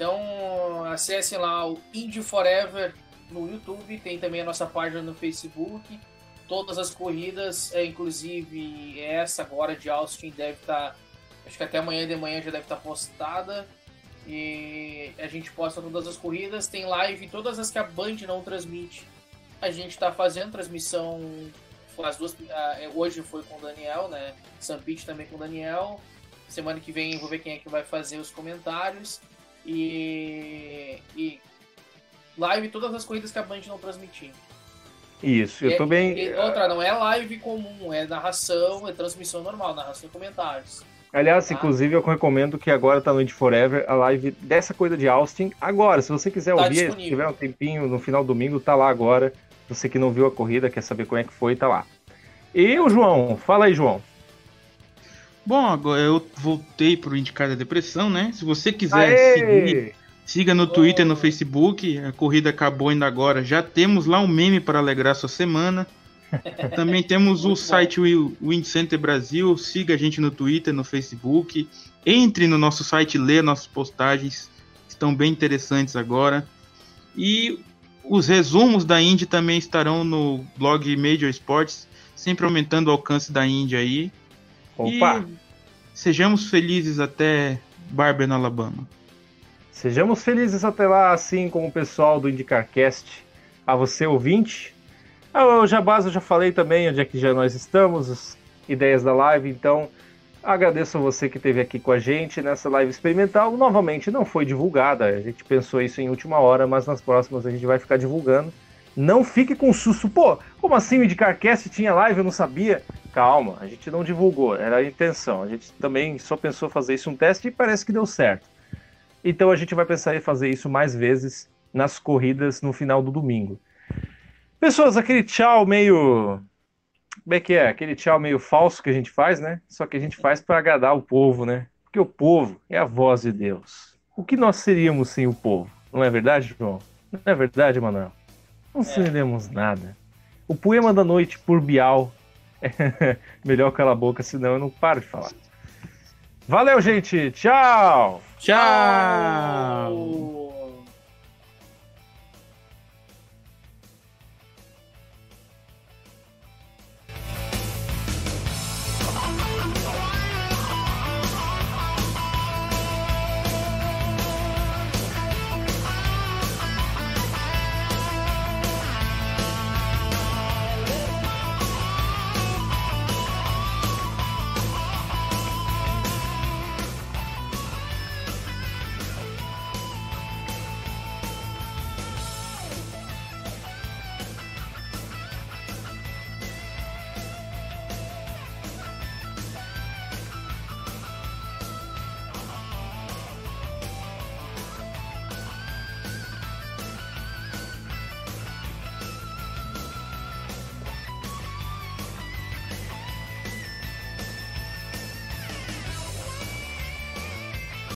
Então acessem lá o Indie Forever no YouTube, tem também a nossa página no Facebook. Todas as corridas, é, inclusive essa agora de Austin deve estar. Tá, acho que até amanhã de manhã já deve estar tá postada. E a gente posta todas as corridas, tem live, todas as que a Band não transmite. A gente está fazendo transmissão. As duas, é, hoje foi com o Daniel, né? Sampit também com o Daniel. Semana que vem vou ver quem é que vai fazer os comentários. E, e live todas as corridas que a Band não transmitiu. Isso, eu tô bem. E, outra, não é live comum, é narração, é transmissão normal, narração e comentários. Aliás, ah. inclusive, eu recomendo que agora tá no Indie Forever a live dessa coisa de Austin. Agora, se você quiser tá ouvir, se tiver um tempinho no final do domingo, tá lá agora. Você que não viu a corrida, quer saber como é que foi, tá lá. E o João? Fala aí, João. Bom, agora eu voltei pro Indicar da Depressão, né? Se você quiser Aê! seguir, siga no Twitter e no Facebook. A corrida acabou ainda agora. Já temos lá um meme para alegrar sua semana. Também temos o site Wind Center Brasil. Siga a gente no Twitter, no Facebook. Entre no nosso site, lê nossas postagens. Estão bem interessantes agora. E os resumos da Indy também estarão no blog Major Sports, sempre aumentando o alcance da Indy aí. Opa! E sejamos felizes até Barber, no Alabama. Sejamos felizes até lá, assim como o pessoal do IndyCarCast. A você, ouvinte, ah, o Jabás eu já falei também onde é que já nós estamos, as ideias da live, então agradeço a você que esteve aqui com a gente nessa live experimental. Novamente, não foi divulgada, a gente pensou isso em última hora, mas nas próximas a gente vai ficar divulgando. Não fique com susto, pô, como assim o Carcast tinha live, eu não sabia? Calma, a gente não divulgou, era a intenção. A gente também só pensou fazer isso um teste e parece que deu certo. Então a gente vai pensar em fazer isso mais vezes nas corridas no final do domingo. Pessoas, aquele tchau meio. Como é que é? Aquele tchau meio falso que a gente faz, né? Só que a gente faz para agradar o povo, né? Porque o povo é a voz de Deus. O que nós seríamos sem o povo? Não é verdade, João? Não é verdade, Manuel? Não é. seríamos nada. O poema da noite por Bial Melhor calar a boca, senão eu não paro de falar. Valeu, gente. Tchau. Tchau.